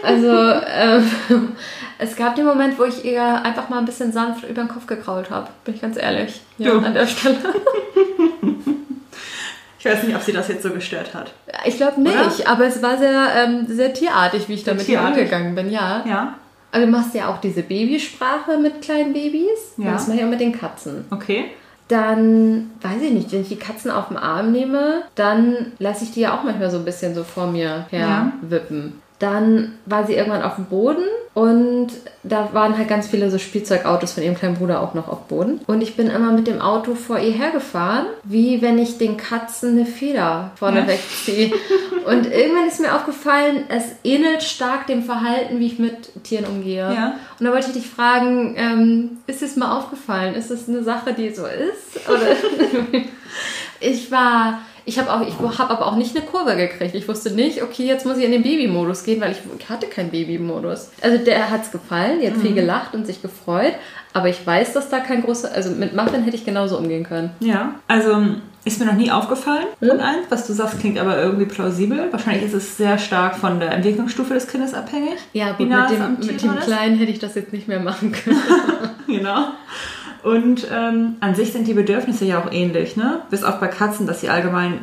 Speaker 1: Also ähm, es gab den Moment, wo ich ihr einfach mal ein bisschen sanft über den Kopf gekrault habe, bin ich ganz ehrlich. Ja,
Speaker 2: Ja.
Speaker 1: an der Stelle.
Speaker 2: Ich weiß nicht, ob sie das jetzt so gestört hat.
Speaker 1: Ich glaube nicht, aber es war sehr, ähm, sehr tierartig, wie ich da
Speaker 2: Sehr
Speaker 1: mit ihr
Speaker 2: tierartig.
Speaker 1: umgegangen bin, ja.
Speaker 2: Ja,
Speaker 1: Aber du machst ja auch diese Babysprache mit kleinen Babys.
Speaker 2: Ja.
Speaker 1: Das mache ich auch mit den Katzen.
Speaker 2: okay.
Speaker 1: Dann, weiß ich nicht, wenn ich die Katzen auf den Arm nehme, dann lasse ich die ja auch manchmal so ein bisschen so vor mir her
Speaker 2: Ja.
Speaker 1: wippen. Dann war sie irgendwann auf dem Boden und da waren halt ganz viele so Spielzeugautos von ihrem kleinen Bruder auch noch auf Boden. Und ich bin immer mit dem Auto vor ihr hergefahren, wie wenn ich den Katzen eine Feder vorne
Speaker 2: Ja.
Speaker 1: wegziehe. Und irgendwann ist mir aufgefallen, es ähnelt stark dem Verhalten, wie ich mit Tieren umgehe.
Speaker 2: Ja.
Speaker 1: Und da wollte ich dich fragen, ähm, ist es mal aufgefallen? Ist es eine Sache, die so ist? Oder ich war, ich habe auch, ich habe aber auch nicht eine Kurve gekriegt. Ich wusste nicht, okay, jetzt muss ich in den Babymodus gehen, weil ich, hatte keinen Babymodus. Also der hat's gefallen, die hat viel gelacht und sich gefreut, aber ich weiß, dass da kein großer, also mit Muffin hätte ich genauso umgehen können.
Speaker 2: Ja, also ist mir noch nie aufgefallen
Speaker 1: Hm?
Speaker 2: von eins. Was du sagst, klingt aber irgendwie plausibel. Wahrscheinlich ist es sehr stark von der Entwicklungsstufe des Kindes abhängig.
Speaker 1: Ja, gut, mit
Speaker 2: es
Speaker 1: dem, mit dem. Kleinen hätte ich das jetzt nicht mehr machen können.
Speaker 2: Genau. Und ähm, an sich sind die Bedürfnisse ja auch ähnlich, ne? Bis auf bei Katzen, dass sie allgemein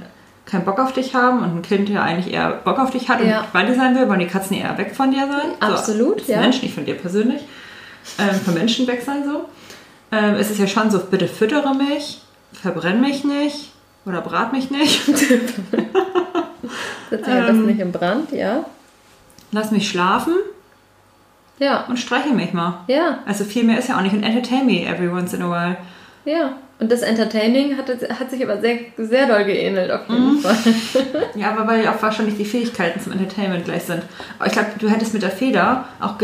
Speaker 2: keinen Bock auf dich haben und ein Kind ja eigentlich eher Bock auf dich hat und
Speaker 1: Ja.
Speaker 2: bei dir sein will, wollen die Katzen eher weg von dir sein.
Speaker 1: Absolut,
Speaker 2: so,
Speaker 1: ja.
Speaker 2: Menschen, nicht von dir persönlich. Ähm, von Menschen weg sein so. Ähm, es ist ja schon so, bitte füttere mich, verbrenn mich nicht oder brat mich nicht.
Speaker 1: Setz dich am besten nicht im Brand, ja.
Speaker 2: Lass mich schlafen
Speaker 1: Ja,
Speaker 2: und streiche mich mal.
Speaker 1: ja.
Speaker 2: Also viel mehr ist ja auch nicht. Und entertain me every once in a while.
Speaker 1: Ja, und das Entertaining hat, hat sich aber sehr, sehr doll geähnelt auf jeden Fall.
Speaker 2: Ja, aber weil auch wahrscheinlich die Fähigkeiten zum Entertainment gleich sind. Aber ich glaube, du hättest mit der Feder auch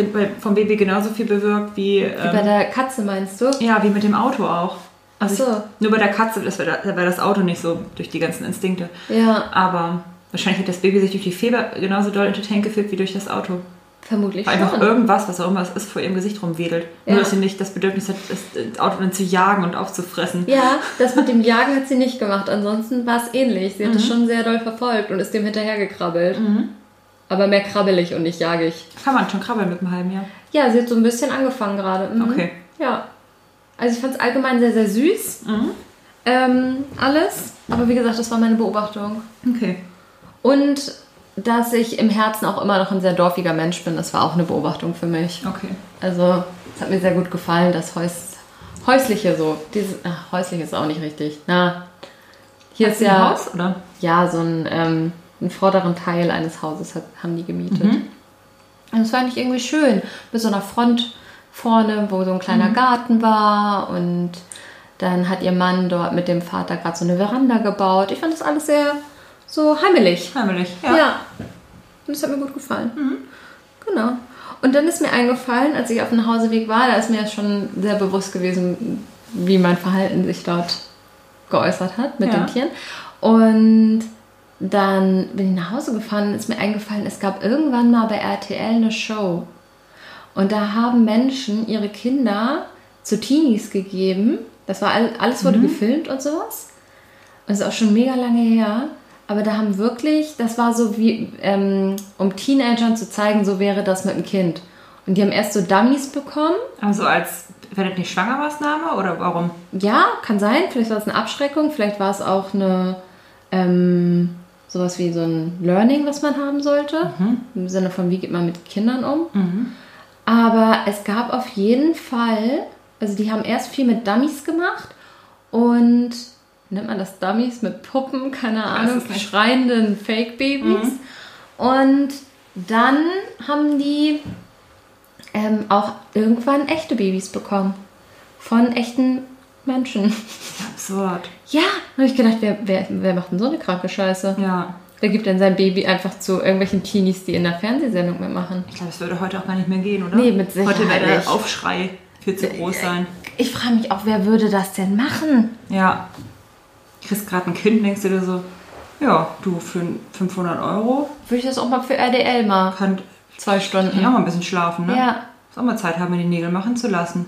Speaker 2: vom Baby genauso viel bewirkt wie,
Speaker 1: Wie bei
Speaker 2: ähm,
Speaker 1: der Katze meinst du?
Speaker 2: ja, wie mit dem Auto auch. Also
Speaker 1: Ach so.
Speaker 2: ich, nur bei der Katze, das wäre da wär das Auto nicht so durch die ganzen Instinkte.
Speaker 1: Ja,
Speaker 2: Aber wahrscheinlich hat das Baby sich durch die Feder genauso doll entertained gefühlt wie durch das Auto.
Speaker 1: Vermutlich
Speaker 2: Weil einfach
Speaker 1: schon.
Speaker 2: irgendwas, was auch immer es ist, vor ihrem Gesicht rumwedelt.
Speaker 1: Ja.
Speaker 2: Nur, dass sie nicht das Bedürfnis hat, das das Auto zu jagen und aufzufressen.
Speaker 1: Ja, das mit dem Jagen hat sie nicht gemacht. Ansonsten war es ähnlich. Sie hat es schon sehr doll verfolgt und ist dem hinterhergekrabbelt. Aber mehr krabbelig und nicht jagig.
Speaker 2: Kann man schon krabbeln mit einem halben Jahr.
Speaker 1: Ja, sie hat so ein bisschen angefangen gerade. Mhm.
Speaker 2: Okay.
Speaker 1: Ja. Also ich fand es allgemein sehr, sehr süß. Ähm, alles. Aber wie gesagt, das war meine Beobachtung.
Speaker 2: Okay.
Speaker 1: Und dass ich im Herzen auch immer noch ein sehr dorfiger Mensch bin, das war auch eine Beobachtung für mich.
Speaker 2: Okay.
Speaker 1: Also, es hat mir sehr gut gefallen, das Häus häusliche so. Dieses, ach, häuslich ist auch nicht richtig. Na, hier
Speaker 2: Hat
Speaker 1: ist ja,
Speaker 2: Haus, oder?
Speaker 1: ja so ein, ähm, einen vorderen Teil eines Hauses hat, haben die gemietet.
Speaker 2: Mhm.
Speaker 1: Und das fand ich irgendwie schön. Mit so einer Front, vorne, wo so ein kleiner Garten war und dann hat ihr Mann dort mit dem Vater gerade so eine Veranda gebaut. Ich fand das alles sehr so heimelig.
Speaker 2: Heimelig,
Speaker 1: Ja.
Speaker 2: ja.
Speaker 1: Und das hat mir gut gefallen. Genau. Und dann ist mir eingefallen, als ich auf dem Nachhauseweg war, da ist mir schon sehr bewusst gewesen, wie mein Verhalten sich dort geäußert hat mit
Speaker 2: Ja.
Speaker 1: den Tieren. Und dann bin ich nach Hause gefahren und ist mir eingefallen, es gab irgendwann mal bei RTL eine Show. Und da haben Menschen ihre Kinder zu Teenies gegeben. Das war all, alles wurde gefilmt und sowas. Und das ist auch schon mega lange her. Aber da haben wirklich, das war so wie, ähm, um Teenagern zu zeigen, so wäre das mit einem Kind. Und die haben erst so Dummies bekommen.
Speaker 2: Also als, wäre das nicht Schwangermaßnahme oder warum?
Speaker 1: Ja, kann sein. Vielleicht war es eine Abschreckung. Vielleicht war es auch eine, ähm, sowas wie so ein Learning, was man haben sollte. Im Sinne von, wie geht man mit Kindern um. Aber es gab auf jeden Fall, also die haben erst viel mit Dummies gemacht und nennt man das Dummies mit Puppen, keine Ahnung, schreienden Fake-Babys. Und dann haben die ähm, auch irgendwann echte Babys bekommen. Von echten Menschen.
Speaker 2: Absurd.
Speaker 1: Ja, habe ich gedacht, wer, wer, wer macht denn so eine kranke Scheiße?
Speaker 2: Ja.
Speaker 1: Wer gibt denn sein Baby einfach zu irgendwelchen Teenies, die in der Fernsehsendung mitmachen?
Speaker 2: Ich glaube, es würde heute auch gar nicht mehr gehen, oder?
Speaker 1: Nee, mit Sicherheit
Speaker 2: Heute wäre der. Aufschrei viel zu groß sein.
Speaker 1: Ich frage mich auch, wer würde das denn machen?
Speaker 2: Ja. Kriegst gerade ein Kind, denkst du dir so, ja, du für 500 Euro
Speaker 1: Würde ich das auch mal für RDL mal
Speaker 2: kann
Speaker 1: zwei
Speaker 2: ich
Speaker 1: Stunden.
Speaker 2: auch mal ein bisschen schlafen, ne?
Speaker 1: Ja.
Speaker 2: Muss auch mal Zeit haben, mir die Nägel machen zu lassen.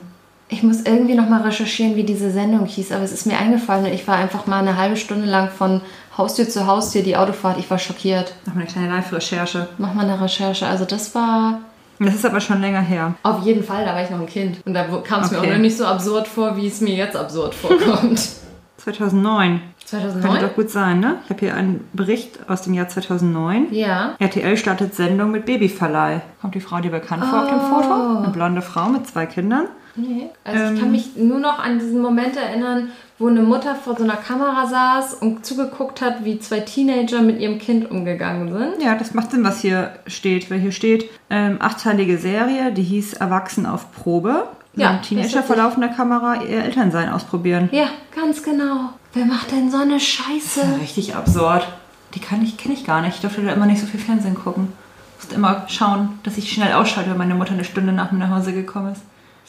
Speaker 1: Ich muss irgendwie noch mal recherchieren, wie diese Sendung hieß, aber es ist mir eingefallen und ich war einfach mal eine halbe Stunde lang von Haustür zu Haustür die Autofahrt. Ich war schockiert.
Speaker 2: Mach mal eine kleine Live-Recherche.
Speaker 1: Mach mal eine Recherche. Also das war
Speaker 2: Das ist aber schon länger her.
Speaker 1: auf jeden Fall, da war ich noch ein Kind. Und da kam es mir auch
Speaker 2: Okay.
Speaker 1: noch nicht so absurd vor, wie es mir jetzt absurd vorkommt.
Speaker 2: 2009. Könnte
Speaker 1: 2009?
Speaker 2: doch gut sein, ne? Ich habe hier einen Bericht aus dem Jahr 2009.
Speaker 1: Ja.
Speaker 2: RTL startet Sendung mit Babyverleih. Kommt die Frau dir bekannt vor auf dem
Speaker 1: Oh.
Speaker 2: Foto? Eine blonde Frau mit zwei Kindern.
Speaker 1: Nee. Also ich
Speaker 2: Ähm.
Speaker 1: kann mich nur noch an diesen Moment erinnern, wo eine Mutter vor so einer Kamera saß und zugeguckt hat, wie zwei Teenager mit ihrem Kind umgegangen sind.
Speaker 2: Ja, das macht Sinn, was hier steht. Weil hier steht, ähm, achteilige Serie, die hieß Erwachsen auf Probe.
Speaker 1: Ja,
Speaker 2: Teenager vor laufender Kamera ihr Elternsein ausprobieren.
Speaker 1: Ja, ganz genau. Wer macht denn so eine Scheiße?
Speaker 2: Ja, richtig absurd. Die kann ich, kenne ich gar nicht. Ich durfte da immer nicht so viel Fernsehen gucken. Musste immer schauen, dass ich schnell ausschalte, wenn meine Mutter eine Stunde nach mir nach Hause gekommen ist.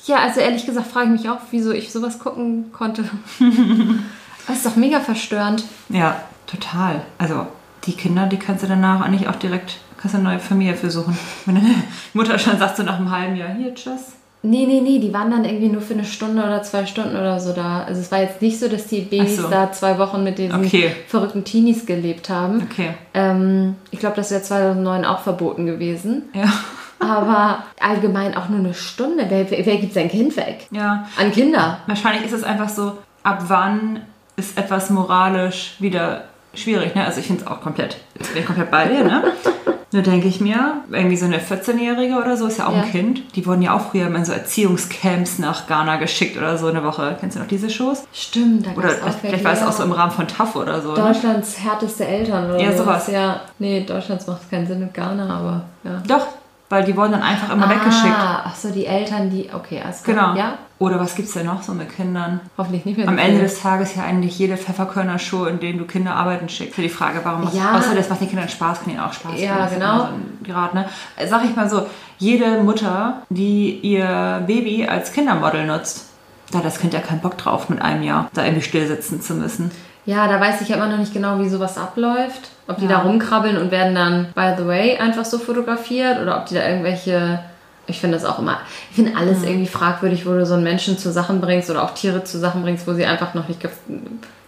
Speaker 1: Ja, also ehrlich gesagt frage ich mich auch, wieso ich sowas gucken konnte. das ist doch mega verstörend.
Speaker 2: Ja, total. Also die Kinder, die kannst du danach eigentlich auch direkt, kannst du eine neue Familie für suchen. Wenn deine Mutter schon sagt, so nach einem halben Jahr, hier, tschüss.
Speaker 1: Nee, nee, nee, die waren dann irgendwie nur für eine Stunde oder zwei Stunden oder so da. Also es war jetzt nicht so, dass die Babys
Speaker 2: so.
Speaker 1: da zwei Wochen mit diesen
Speaker 2: Okay.
Speaker 1: verrückten Teenies gelebt haben.
Speaker 2: Okay.
Speaker 1: Ähm, ich glaube, das wäre 2009 auch verboten gewesen.
Speaker 2: Ja.
Speaker 1: Aber allgemein auch nur eine Stunde. Wer, wer, wer gibt sein Kind weg?
Speaker 2: Ja.
Speaker 1: An Kinder.
Speaker 2: Wahrscheinlich ist es einfach so, ab wann ist etwas moralisch wieder schwierig, ne? Also ich finde es auch komplett, ich bin komplett bei dir, ne? Nur denke ich mir, irgendwie so eine 14-Jährige oder so ist ja auch
Speaker 1: Ja.
Speaker 2: ein Kind. Die wurden ja auch früher immer in so Erziehungscamps nach Ghana geschickt oder so eine Woche. Kennst du noch diese Shows?
Speaker 1: Stimmt, da
Speaker 2: Oder
Speaker 1: gab's auch
Speaker 2: vielleicht war es auch so im Rahmen von TAF oder so. Ne?
Speaker 1: Deutschlands härteste Eltern oder
Speaker 2: Ja,
Speaker 1: sowas.
Speaker 2: sowas.
Speaker 1: Ja, nee, Deutschlands macht keinen Sinn mit Ghana, aber ja.
Speaker 2: Doch, weil die wurden dann einfach immer weggeschickt.
Speaker 1: Ah, ach so, die Eltern, die, okay, klar.
Speaker 2: Genau.
Speaker 1: Ja,
Speaker 2: Oder was gibt's denn noch so mit Kindern?
Speaker 1: hoffentlich nicht mehr.
Speaker 2: Am Ende des Tages ja eigentlich jede Pfefferkörner-Show, in denen du Kinder arbeiten schickst. Für die Frage, warum macht
Speaker 1: Ja.
Speaker 2: Außer das macht den Kindern Spaß, kann ihnen auch Spaß
Speaker 1: Ja,
Speaker 2: machen. Das ist
Speaker 1: genau.
Speaker 2: So Grad, ne? Sag ich mal so, jede Mutter, die ihr Baby als Kindermodel nutzt, da hat das Kind ja keinen Bock drauf, mit einem Jahr da irgendwie still sitzen zu müssen.
Speaker 1: Ja, da weiß ich ja immer noch nicht genau, wie sowas abläuft. Ob die
Speaker 2: Ja.
Speaker 1: da rumkrabbeln und werden dann, by the way, einfach so fotografiert oder ob die da irgendwelche. Ich finde das auch immer. Ich finde alles irgendwie fragwürdig, wo du so einen Menschen zu Sachen bringst oder auch Tiere zu Sachen bringst, wo sie einfach noch nicht.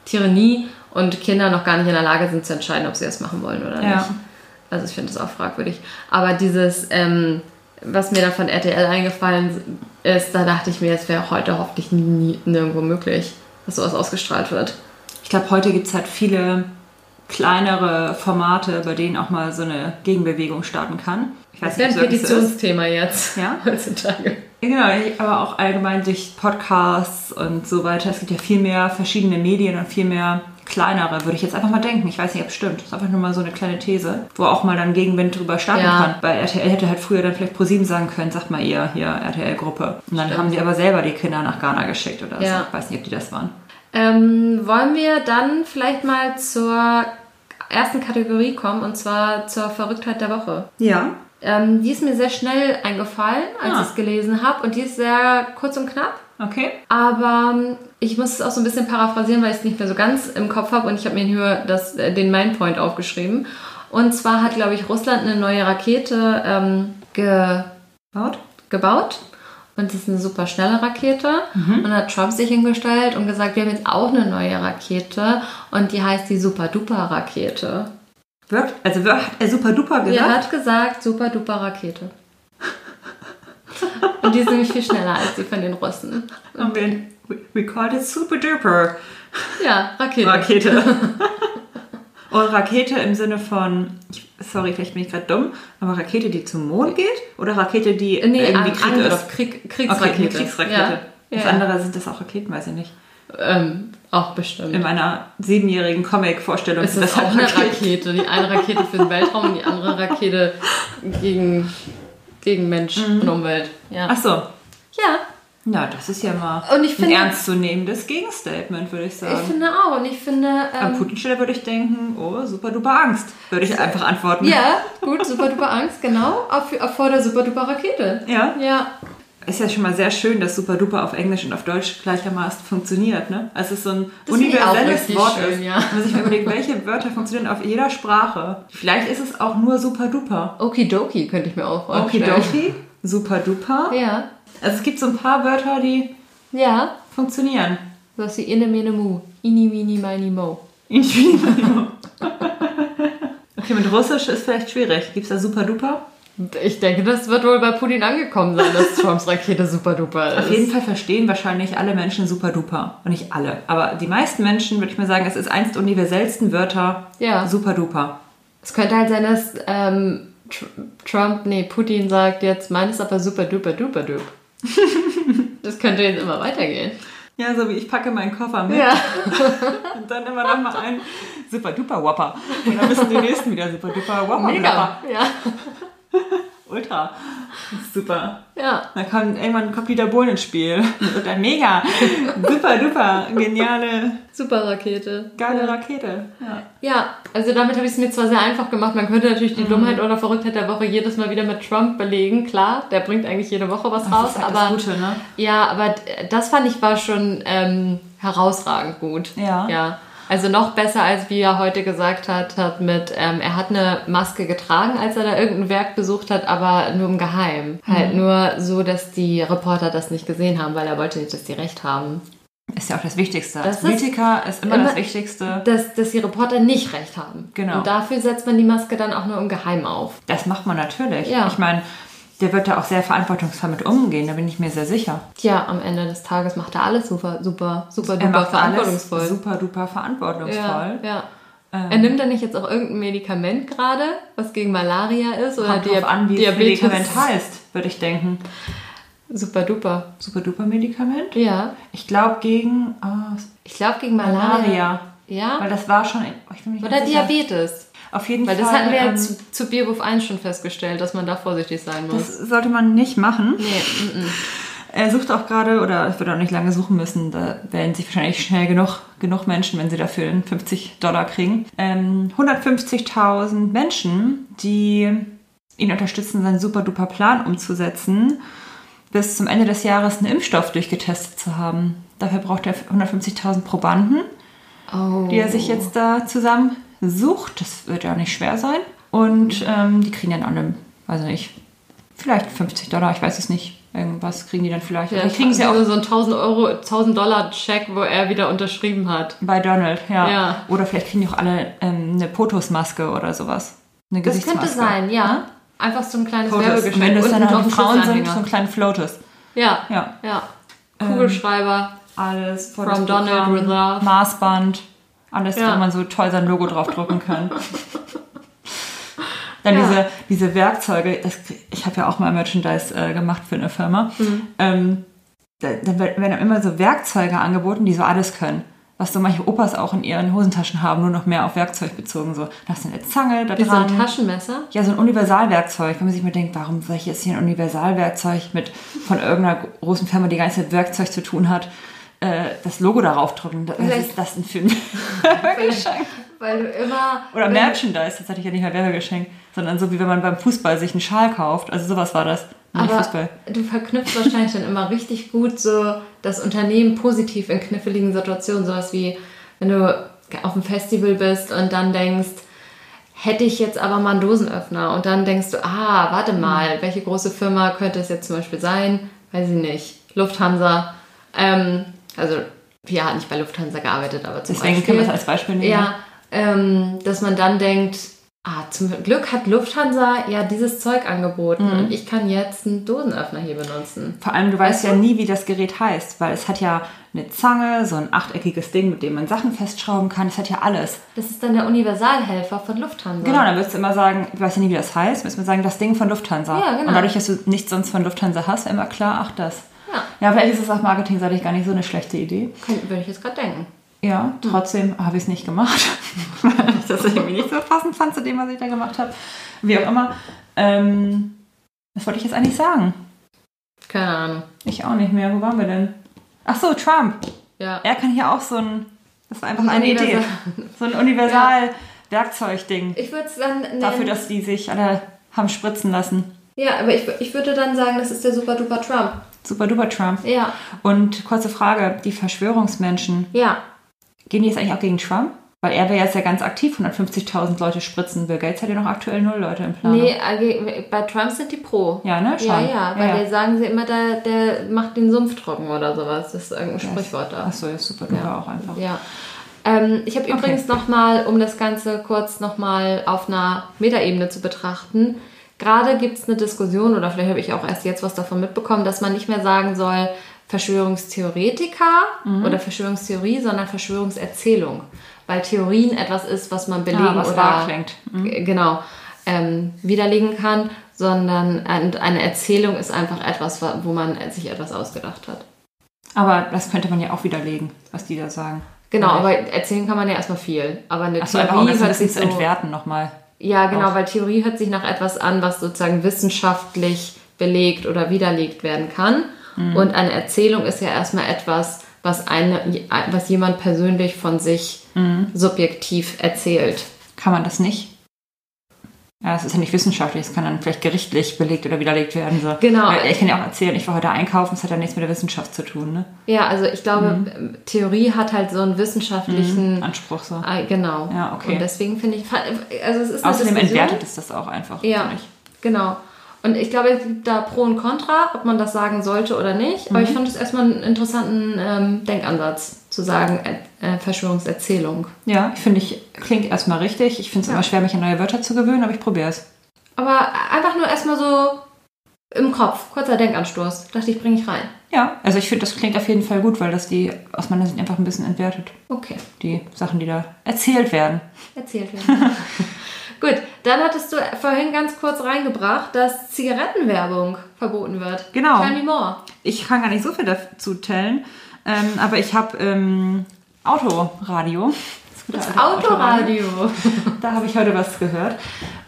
Speaker 1: Tiere nie und Kinder noch gar nicht in der Lage sind zu entscheiden, ob sie das machen wollen oder
Speaker 2: Ja.
Speaker 1: nicht. Also ich finde das auch fragwürdig. Aber dieses, ähm, was mir da von RTL eingefallen ist, da dachte ich mir, es wäre heute hoffentlich nie, nie nirgendwo möglich, dass sowas ausgestrahlt wird.
Speaker 2: Ich glaube, heute gibt es halt viele kleinere Formate, bei denen auch mal so eine Gegenbewegung starten kann. Ich
Speaker 1: Das wäre ein
Speaker 2: so ist.
Speaker 1: Petitionsthema jetzt.
Speaker 2: Ja?
Speaker 1: Heutzutage.
Speaker 2: Genau, aber auch allgemein durch Podcasts und so weiter. Es gibt ja viel mehr verschiedene Medien und viel mehr kleinere, würde ich jetzt einfach mal denken. Ich weiß nicht, ob es stimmt. Das ist einfach nur mal so eine kleine These, wo auch mal dann Gegenwind drüber starten
Speaker 1: Ja.
Speaker 2: kann. Bei RTL hätte halt früher dann vielleicht ProSieben sagen können, sagt mal ihr hier RTL-Gruppe. Und dann haben die aber selber die Kinder nach Ghana geschickt oder so.
Speaker 1: Ja.
Speaker 2: Ich weiß nicht, ob die das waren.
Speaker 1: Ähm, wollen wir dann vielleicht mal zur ersten Kategorie kommen und zwar zur Verrücktheit der Woche.
Speaker 2: Ja.
Speaker 1: Ähm, die ist mir sehr schnell eingefallen, als
Speaker 2: Ah.
Speaker 1: ich es gelesen habe und die ist sehr kurz und knapp.
Speaker 2: Okay.
Speaker 1: Aber ähm, ich muss es auch so ein bisschen paraphrasieren, weil ich es nicht mehr so ganz im Kopf habe und ich habe mir nur das, äh, den Mindpoint aufgeschrieben. Und zwar hat, glaube ich, Russland eine neue Rakete ähm, ge
Speaker 2: Laut?
Speaker 1: gebaut. Und das ist eine super schnelle Rakete. Und dann hat Trump sich hingestellt und gesagt, wir haben jetzt auch eine neue Rakete und die heißt die Super-Duper-Rakete.
Speaker 2: Wirkt, also hat er super duper
Speaker 1: Er
Speaker 2: gesagt?
Speaker 1: hat gesagt, Super-Duper-Rakete. und die ist nämlich viel schneller als die von den Russen.
Speaker 2: Und wir, we- called it super duper
Speaker 1: Ja, Rakete.
Speaker 2: Rakete. Und Rakete im Sinne von, ich- sorry, vielleicht bin ich gerade dumm, aber Rakete, die zum Mond geht? Oder Rakete, die
Speaker 1: Nee,
Speaker 2: irgendwie
Speaker 1: ein
Speaker 2: Krieg
Speaker 1: Angriff,
Speaker 2: ist?
Speaker 1: Krieg,
Speaker 2: Okay,
Speaker 1: Kriegsrakete.
Speaker 2: eine Kriegsrakete.
Speaker 1: Ja.
Speaker 2: Das
Speaker 1: Ja.
Speaker 2: andere sind das auch Raketen, weiß ich nicht.
Speaker 1: Ähm, auch bestimmt.
Speaker 2: In meiner siebenjährigen Comic-Vorstellung
Speaker 1: ist
Speaker 2: das
Speaker 1: auch
Speaker 2: halt
Speaker 1: eine
Speaker 2: Raketen.
Speaker 1: Rakete. Die eine Rakete für den Weltraum und die andere Rakete gegen, gegen Mensch und Umwelt. Ja.
Speaker 2: Ach so.
Speaker 1: ja,
Speaker 2: Na, das ist ja mal
Speaker 1: Und ich
Speaker 2: ein
Speaker 1: finde-
Speaker 2: ernstzunehmendes Gegenstatement, würde ich sagen.
Speaker 1: ich finde auch. Und ich finde.
Speaker 2: An
Speaker 1: Ähm,
Speaker 2: Putins Stelle würde ich denken, oh, super duper Angst, würde ich einfach antworten.
Speaker 1: ja, gut, super duper Angst, genau. Auf, auf vor der super duper Rakete.
Speaker 2: Ja.
Speaker 1: Ja,
Speaker 2: Ist ja schon mal sehr schön, dass super duper auf Englisch und auf Deutsch gleichermaßen funktioniert, ne? Also es ist so ein
Speaker 1: Das
Speaker 2: universelles Wort
Speaker 1: schön,
Speaker 2: ist.
Speaker 1: ja.
Speaker 2: Wenn man sich mal überlegt, welche Wörter funktionieren auf jeder Sprache. Vielleicht ist es auch nur super duper.
Speaker 1: Okidoki könnte ich mir auch vorstellen.
Speaker 2: Okidoki, super duper.
Speaker 1: Ja,
Speaker 2: Also es gibt so ein paar Wörter, die
Speaker 1: ja.
Speaker 2: funktionieren.
Speaker 1: So wie Inne Mene Mu. Ini Mini Mini Mo.
Speaker 2: Okay, mit Russisch ist vielleicht schwierig. Gibt es da super duper?
Speaker 1: Ich denke, das wird wohl bei Putin angekommen sein, dass Trumps Rakete super duper ist.
Speaker 2: Auf jeden Fall verstehen wahrscheinlich alle Menschen super duper. Und nicht alle. Aber die meisten Menschen, würde ich mal sagen, es ist eins der universellsten Wörter.
Speaker 1: Ja.
Speaker 2: Super duper.
Speaker 1: Es könnte halt sein, dass ähm, Tr Trump, nee, Putin sagt jetzt, meines aber super duper duper dup. Das könnte jetzt immer weitergehen.
Speaker 2: Ja, so wie ich packe meinen Koffer mit.
Speaker 1: Ja.
Speaker 2: Und dann immer noch mal ein super duper Whopper. Und dann müssen die nächsten wieder super duper Whopper.
Speaker 1: Mega. Ja.
Speaker 2: Ultra. Super.
Speaker 1: Ja.
Speaker 2: Dann kommt irgendwann kommt Dieter Bohlen ins Spiel. Und dann mega. Super duper. Geniale,
Speaker 1: Super Rakete.
Speaker 2: geile Rakete. Ja.
Speaker 1: Ja, also damit habe ich es mir zwar sehr einfach gemacht. Man könnte natürlich
Speaker 2: Mhm.
Speaker 1: die Dummheit oder Verrücktheit der Woche jedes Mal wieder mit Trump belegen. Klar, der bringt eigentlich jede Woche was raus.
Speaker 2: ist halt
Speaker 1: aber
Speaker 2: das Gute, ne?
Speaker 1: ja, aber das fand ich war schon ähm, herausragend gut.
Speaker 2: Ja.
Speaker 1: Ja. Also noch besser, als wie er heute gesagt hat, hat mit, ähm, er hat eine Maske getragen, als er da irgendein Werk besucht hat, aber nur im Geheim.
Speaker 2: Mhm.
Speaker 1: Halt nur so, dass die Reporter das nicht gesehen haben, weil er wollte nicht, dass die recht haben.
Speaker 2: Ist ja auch das Wichtigste.
Speaker 1: Das
Speaker 2: Als
Speaker 1: ist
Speaker 2: Politiker ist immer,
Speaker 1: immer-
Speaker 2: das Wichtigste.
Speaker 1: Dass, dass die Reporter nicht recht haben.
Speaker 2: Genau.
Speaker 1: Und dafür setzt man die Maske dann auch nur im Geheim auf.
Speaker 2: Das macht man natürlich.
Speaker 1: Ja.
Speaker 2: Ich meine, der wird da auch sehr verantwortungsvoll mit umgehen, da bin ich mir sehr sicher.
Speaker 1: Tja, am Ende des Tages macht er alles super, super, super
Speaker 2: Er
Speaker 1: duper verantwortungsvoll.
Speaker 2: alles super duper
Speaker 1: ja,
Speaker 2: verantwortungsvoll.
Speaker 1: ja.
Speaker 2: Ähm.
Speaker 1: Er nimmt dann nicht jetzt auch irgendein Medikament gerade, was gegen Malaria ist oder
Speaker 2: Kommt drauf an, wie das
Speaker 1: Diabetes.
Speaker 2: Medikament heißt, würde ich denken.
Speaker 1: Super duper.
Speaker 2: Super duper Medikament?
Speaker 1: Ja.
Speaker 2: Ich glaube gegen ah,
Speaker 1: Ich glaube gegen Malaria.
Speaker 2: Malaria.
Speaker 1: Ja.
Speaker 2: Weil das war schon. oh,
Speaker 1: Oder
Speaker 2: sicher. Auf jeden
Speaker 1: Weil
Speaker 2: Fall.
Speaker 1: das hatten wir ja
Speaker 2: ähm,
Speaker 1: zu, zu Bierwurf 1 schon festgestellt, dass man da vorsichtig sein muss.
Speaker 2: das sollte man nicht machen.
Speaker 1: nee, mm, mm.
Speaker 2: Er sucht auch gerade, oder es wird auch nicht lange suchen müssen, da werden sich wahrscheinlich schnell genug, genug Menschen, wenn sie dafür 50 Dollar kriegen. Ähm, 150.000 Menschen, die ihn unterstützen, seinen super duper Plan umzusetzen, bis zum Ende des Jahres einen Impfstoff durchgetestet zu haben. Dafür braucht er 150.000 Probanden,
Speaker 1: Oh.
Speaker 2: die er sich jetzt da zusammen sucht. Das wird ja nicht schwer sein. Und ähm, die kriegen dann alle, weiß ich nicht, vielleicht 50 Dollar, ich weiß es nicht. Irgendwas kriegen die dann vielleicht.
Speaker 1: Ja,
Speaker 2: Vielleicht kriegen sie auch
Speaker 1: so einen 1000 Euro, 1000 Dollar Check, wo er wieder unterschrieben hat.
Speaker 2: bei Donald, ja.
Speaker 1: Ja.
Speaker 2: Oder vielleicht kriegen die auch alle ähm, eine Potos-Maske oder sowas. Eine
Speaker 1: Das könnte sein, ja. Einfach so ein kleines Werbegeschenk.
Speaker 2: wenn das dann
Speaker 1: noch
Speaker 2: auch
Speaker 1: ein
Speaker 2: Frauen sind, so einen kleinen Flotus.
Speaker 1: Ja,
Speaker 2: Ja.
Speaker 1: ja. Kugelschreiber.
Speaker 2: Alles voll
Speaker 1: From Donald
Speaker 2: Programm,
Speaker 1: with
Speaker 2: Maßband. Alles,
Speaker 1: Ja.
Speaker 2: wo man so toll sein Logo draufdrucken kann. Dann
Speaker 1: Ja.
Speaker 2: diese, diese Werkzeuge, das, ich habe ja auch mal Merchandise äh, gemacht für eine Firma.
Speaker 1: Mhm.
Speaker 2: Ähm, da, da werden immer so Werkzeuge angeboten, die so alles können. was so manche Opas auch in ihren Hosentaschen haben, nur noch mehr auf Werkzeug bezogen. So, da ist eine Zange, da
Speaker 1: Wie so ein
Speaker 2: dran.
Speaker 1: Taschenmesser.
Speaker 2: Ja, so ein Universalwerkzeug. Wenn man sich mal denkt, warum soll ich jetzt hier ein Universalwerkzeug mit von irgendeiner großen Firma, die ganze Zeit Werkzeug zu tun hat, äh, das Logo darauf drücken? Was
Speaker 1: Vielleicht-
Speaker 2: ist das denn für ein Werbegeschenk?
Speaker 1: Weil du immer.
Speaker 2: Oder Merchandise, das hatte ich ja nicht mal Werbegeschenk, sondern so wie wenn man beim Fußball sich einen Schal kauft. Also sowas war das.
Speaker 1: Aber
Speaker 2: Fußball.
Speaker 1: du verknüpfst wahrscheinlich dann immer richtig gut so das Unternehmen positiv in kniffligen Situationen. Sowas wie, wenn du auf einem Festival bist und dann denkst, hätte ich jetzt aber mal einen Dosenöffner und dann denkst du, ah, warte mal, welche große Firma könnte es jetzt zum Beispiel sein? Weiß ich nicht. Lufthansa. Ähm, also, Pia hat nicht bei Lufthansa gearbeitet, aber zum
Speaker 2: Deswegen
Speaker 1: Beispiel.
Speaker 2: können wir es als Beispiel nehmen.
Speaker 1: Ja, ähm, dass man dann denkt, ah, zum Glück hat Lufthansa ja dieses Zeug angeboten
Speaker 2: Mhm.
Speaker 1: und ich kann jetzt einen Dosenöffner hier benutzen.
Speaker 2: Vor allem, du weißt
Speaker 1: Weißt
Speaker 2: ja
Speaker 1: du?
Speaker 2: nie, wie das Gerät heißt, weil es hat ja eine Zange, so ein achteckiges Ding, mit dem man Sachen festschrauben kann. Es hat ja alles.
Speaker 1: Das ist dann der Universalhelfer von Lufthansa.
Speaker 2: Genau, dann wirst du immer sagen, ich weiß ja nie, wie das heißt, wirst du sagen, das Ding von Lufthansa.
Speaker 1: Ja, genau.
Speaker 2: Und dadurch, dass du nichts sonst von Lufthansa hast, immer klar, ach das.
Speaker 1: Ja,
Speaker 2: vielleicht ist es auf Marketing-seitig gar nicht so eine schlechte Idee.
Speaker 1: würde ich jetzt gerade denken.
Speaker 2: Ja, trotzdem habe ich es nicht gemacht, weil ich das irgendwie nicht so passend fand zu dem, was ich da gemacht habe. Wie auch immer. Ähm, was wollte ich jetzt eigentlich sagen?
Speaker 1: Keine Ahnung.
Speaker 2: Ich auch nicht mehr. Wo waren wir denn? Ach so, Trump.
Speaker 1: Ja.
Speaker 2: Er kann hier auch so ein, das war einfach
Speaker 1: Ein
Speaker 2: eine Idee, so ein Universal-Werkzeugding.
Speaker 1: Ich würde es dann nennen.
Speaker 2: Dafür, dass die sich alle haben spritzen lassen.
Speaker 1: ja, aber ich, ich würde dann sagen, das ist der super duper Trump.
Speaker 2: Super duper Trump.
Speaker 1: Ja.
Speaker 2: Und kurze Frage, die Verschwörungsmenschen,
Speaker 1: Ja.
Speaker 2: gehen die jetzt eigentlich auch gegen Trump? Weil er wäre jetzt ja ganz aktiv, 150.000 Leute spritzen. Bill Gates hat ja noch aktuell null Leute im Plan.
Speaker 1: Nee, äh, bei Trump sind die pro.
Speaker 2: Ja, ne? Schon.
Speaker 1: Ja, ja, weil
Speaker 2: ja.
Speaker 1: der sagen sie immer, der, der macht den Sumpf trocken oder sowas. Das ist irgendein Sprichwort da.
Speaker 2: Achso, ist super duper
Speaker 1: Ja.
Speaker 2: auch einfach.
Speaker 1: Ja. Ähm, ich habe
Speaker 2: Okay.
Speaker 1: übrigens nochmal, um das Ganze kurz nochmal auf einer Metaebene zu betrachten, gerade gibt es eine Diskussion, oder vielleicht habe ich auch erst jetzt was davon mitbekommen, dass man nicht mehr sagen soll Verschwörungstheoretiker
Speaker 2: Mhm.
Speaker 1: oder Verschwörungstheorie, sondern Verschwörungserzählung. Weil Theorien etwas ist, was man belegen
Speaker 2: Ah, was
Speaker 1: oder. G- genau ähm, widerlegen kann, sondern ein- eine Erzählung ist einfach etwas, wa- wo man sich etwas ausgedacht hat.
Speaker 2: Aber das könnte man ja auch widerlegen, was die da sagen.
Speaker 1: Genau,
Speaker 2: Oder
Speaker 1: aber erzählen kann man ja erstmal viel. Aber eine
Speaker 2: Achso, einfach um
Speaker 1: Theorie
Speaker 2: das ein
Speaker 1: hört
Speaker 2: bisschen zu
Speaker 1: so,
Speaker 2: entwerten nochmal.
Speaker 1: Ja, genau,
Speaker 2: auch.
Speaker 1: weil Theorie hört sich nach etwas an, was sozusagen wissenschaftlich belegt oder widerlegt werden kann.
Speaker 2: Mhm.
Speaker 1: Und eine Erzählung ist ja erstmal etwas, was, eine, was jemand persönlich von sich
Speaker 2: Mhm.
Speaker 1: subjektiv erzählt.
Speaker 2: Kann man das nicht? Ja, es ist ja nicht wissenschaftlich, es kann dann vielleicht gerichtlich belegt oder widerlegt werden. So.
Speaker 1: Genau.
Speaker 2: Ich kann ja auch erzählen, ich war heute einkaufen, es hat ja nichts mit der Wissenschaft zu tun, ne?
Speaker 1: Ja, also ich glaube,
Speaker 2: Mhm.
Speaker 1: Theorie hat halt so einen wissenschaftlichen.
Speaker 2: Anspruch so.
Speaker 1: Genau.
Speaker 2: Ja, okay.
Speaker 1: Und deswegen finde ich, also es ist
Speaker 2: Außerdem entwertet es das auch einfach.
Speaker 1: Ja, genau. Und ich glaube, es gibt da Pro und Contra, ob man das sagen sollte oder nicht. Aber ich
Speaker 2: Mhm.
Speaker 1: fand es erstmal einen interessanten ähm, Denkansatz, zu sagen, äh, äh, Verschwörungserzählung.
Speaker 2: Ja, ich finde, ich klingt erstmal richtig. Ich finde es
Speaker 1: Ja.
Speaker 2: immer schwer, mich an neue Wörter zu gewöhnen, aber ich probiere es.
Speaker 1: Aber einfach nur erstmal so im Kopf, kurzer Denkanstoß. Dachte ich, bringe ich rein.
Speaker 2: Ja, also ich finde, das klingt auf jeden Fall gut, weil das die aus meiner Sicht einfach ein bisschen entwertet.
Speaker 1: Okay,
Speaker 2: Die Sachen, die da erzählt werden.
Speaker 1: erzählt werden. Gut, dann hattest du vorhin ganz kurz reingebracht, dass Zigarettenwerbung verboten wird.
Speaker 2: Genau.
Speaker 1: Tell me more.
Speaker 2: Ich kann gar nicht so viel dazu tellen, ähm, aber ich habe ähm, Autoradio.
Speaker 1: Das
Speaker 2: gute alte
Speaker 1: Autoradio.
Speaker 2: Da habe ich heute was gehört.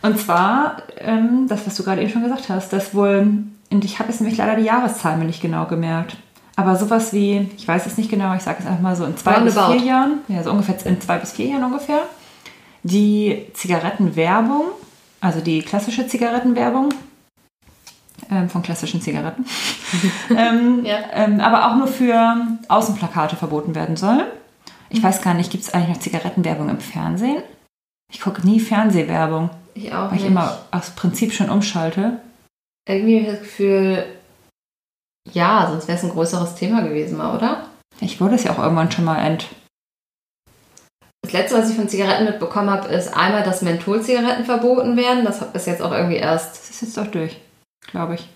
Speaker 2: Und zwar ähm, das, was du gerade eben schon gesagt hast, dass wohl, und ich habe jetzt nämlich leider die Jahreszahl mir nicht genau gemerkt, aber sowas wie, ich weiß es nicht genau, ich sage es einfach mal so in zwei bis
Speaker 1: Roundabout.
Speaker 2: vier Jahren, ja, so ungefähr in zwei bis vier Jahren ungefähr, die Zigarettenwerbung, also die klassische Zigarettenwerbung, ähm, von klassischen Zigaretten, ähm,
Speaker 1: Ja.
Speaker 2: ähm, aber auch nur für Außenplakate verboten werden soll. Ich weiß gar nicht, gibt es eigentlich noch Zigarettenwerbung im Fernsehen? Ich gucke nie Fernsehwerbung,
Speaker 1: Ich auch
Speaker 2: weil ich
Speaker 1: nicht.
Speaker 2: immer aus Prinzip schon umschalte.
Speaker 1: Irgendwie habe ich das Gefühl, ja, sonst wäre es ein größeres Thema gewesen, mal, oder?
Speaker 2: Ich wurde es ja auch irgendwann schon mal ent.
Speaker 1: Das letzte, was ich von Zigaretten mitbekommen habe, ist einmal, dass Mentholzigaretten verboten werden. Das ist jetzt auch irgendwie erst.
Speaker 2: Das ist jetzt doch durch, glaube ich.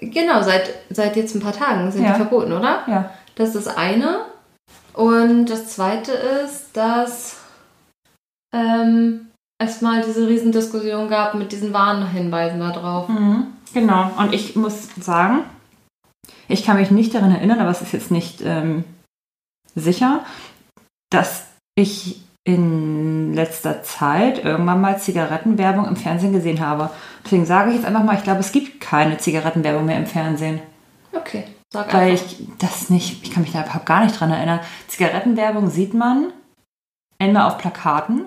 Speaker 1: Genau, seit, seit jetzt ein paar Tagen sind
Speaker 2: Ja.
Speaker 1: die verboten, oder?
Speaker 2: Ja.
Speaker 1: Das ist das eine. Und das zweite ist, dass ähm, es mal diese Riesendiskussion gab mit diesen Warnhinweisen da drauf.
Speaker 2: Mhm, genau. Und ich muss sagen, ich kann mich nicht daran erinnern, aber es ist jetzt nicht ähm, sicher, dass ich in letzter Zeit irgendwann mal Zigarettenwerbung im Fernsehen gesehen habe. Deswegen sage ich jetzt einfach mal, ich glaube, es gibt keine Zigarettenwerbung mehr im Fernsehen.
Speaker 1: Okay, sag
Speaker 2: Weil
Speaker 1: einfach.
Speaker 2: ich das nicht, ich kann mich da überhaupt gar nicht dran erinnern. Zigarettenwerbung sieht man einmal auf Plakaten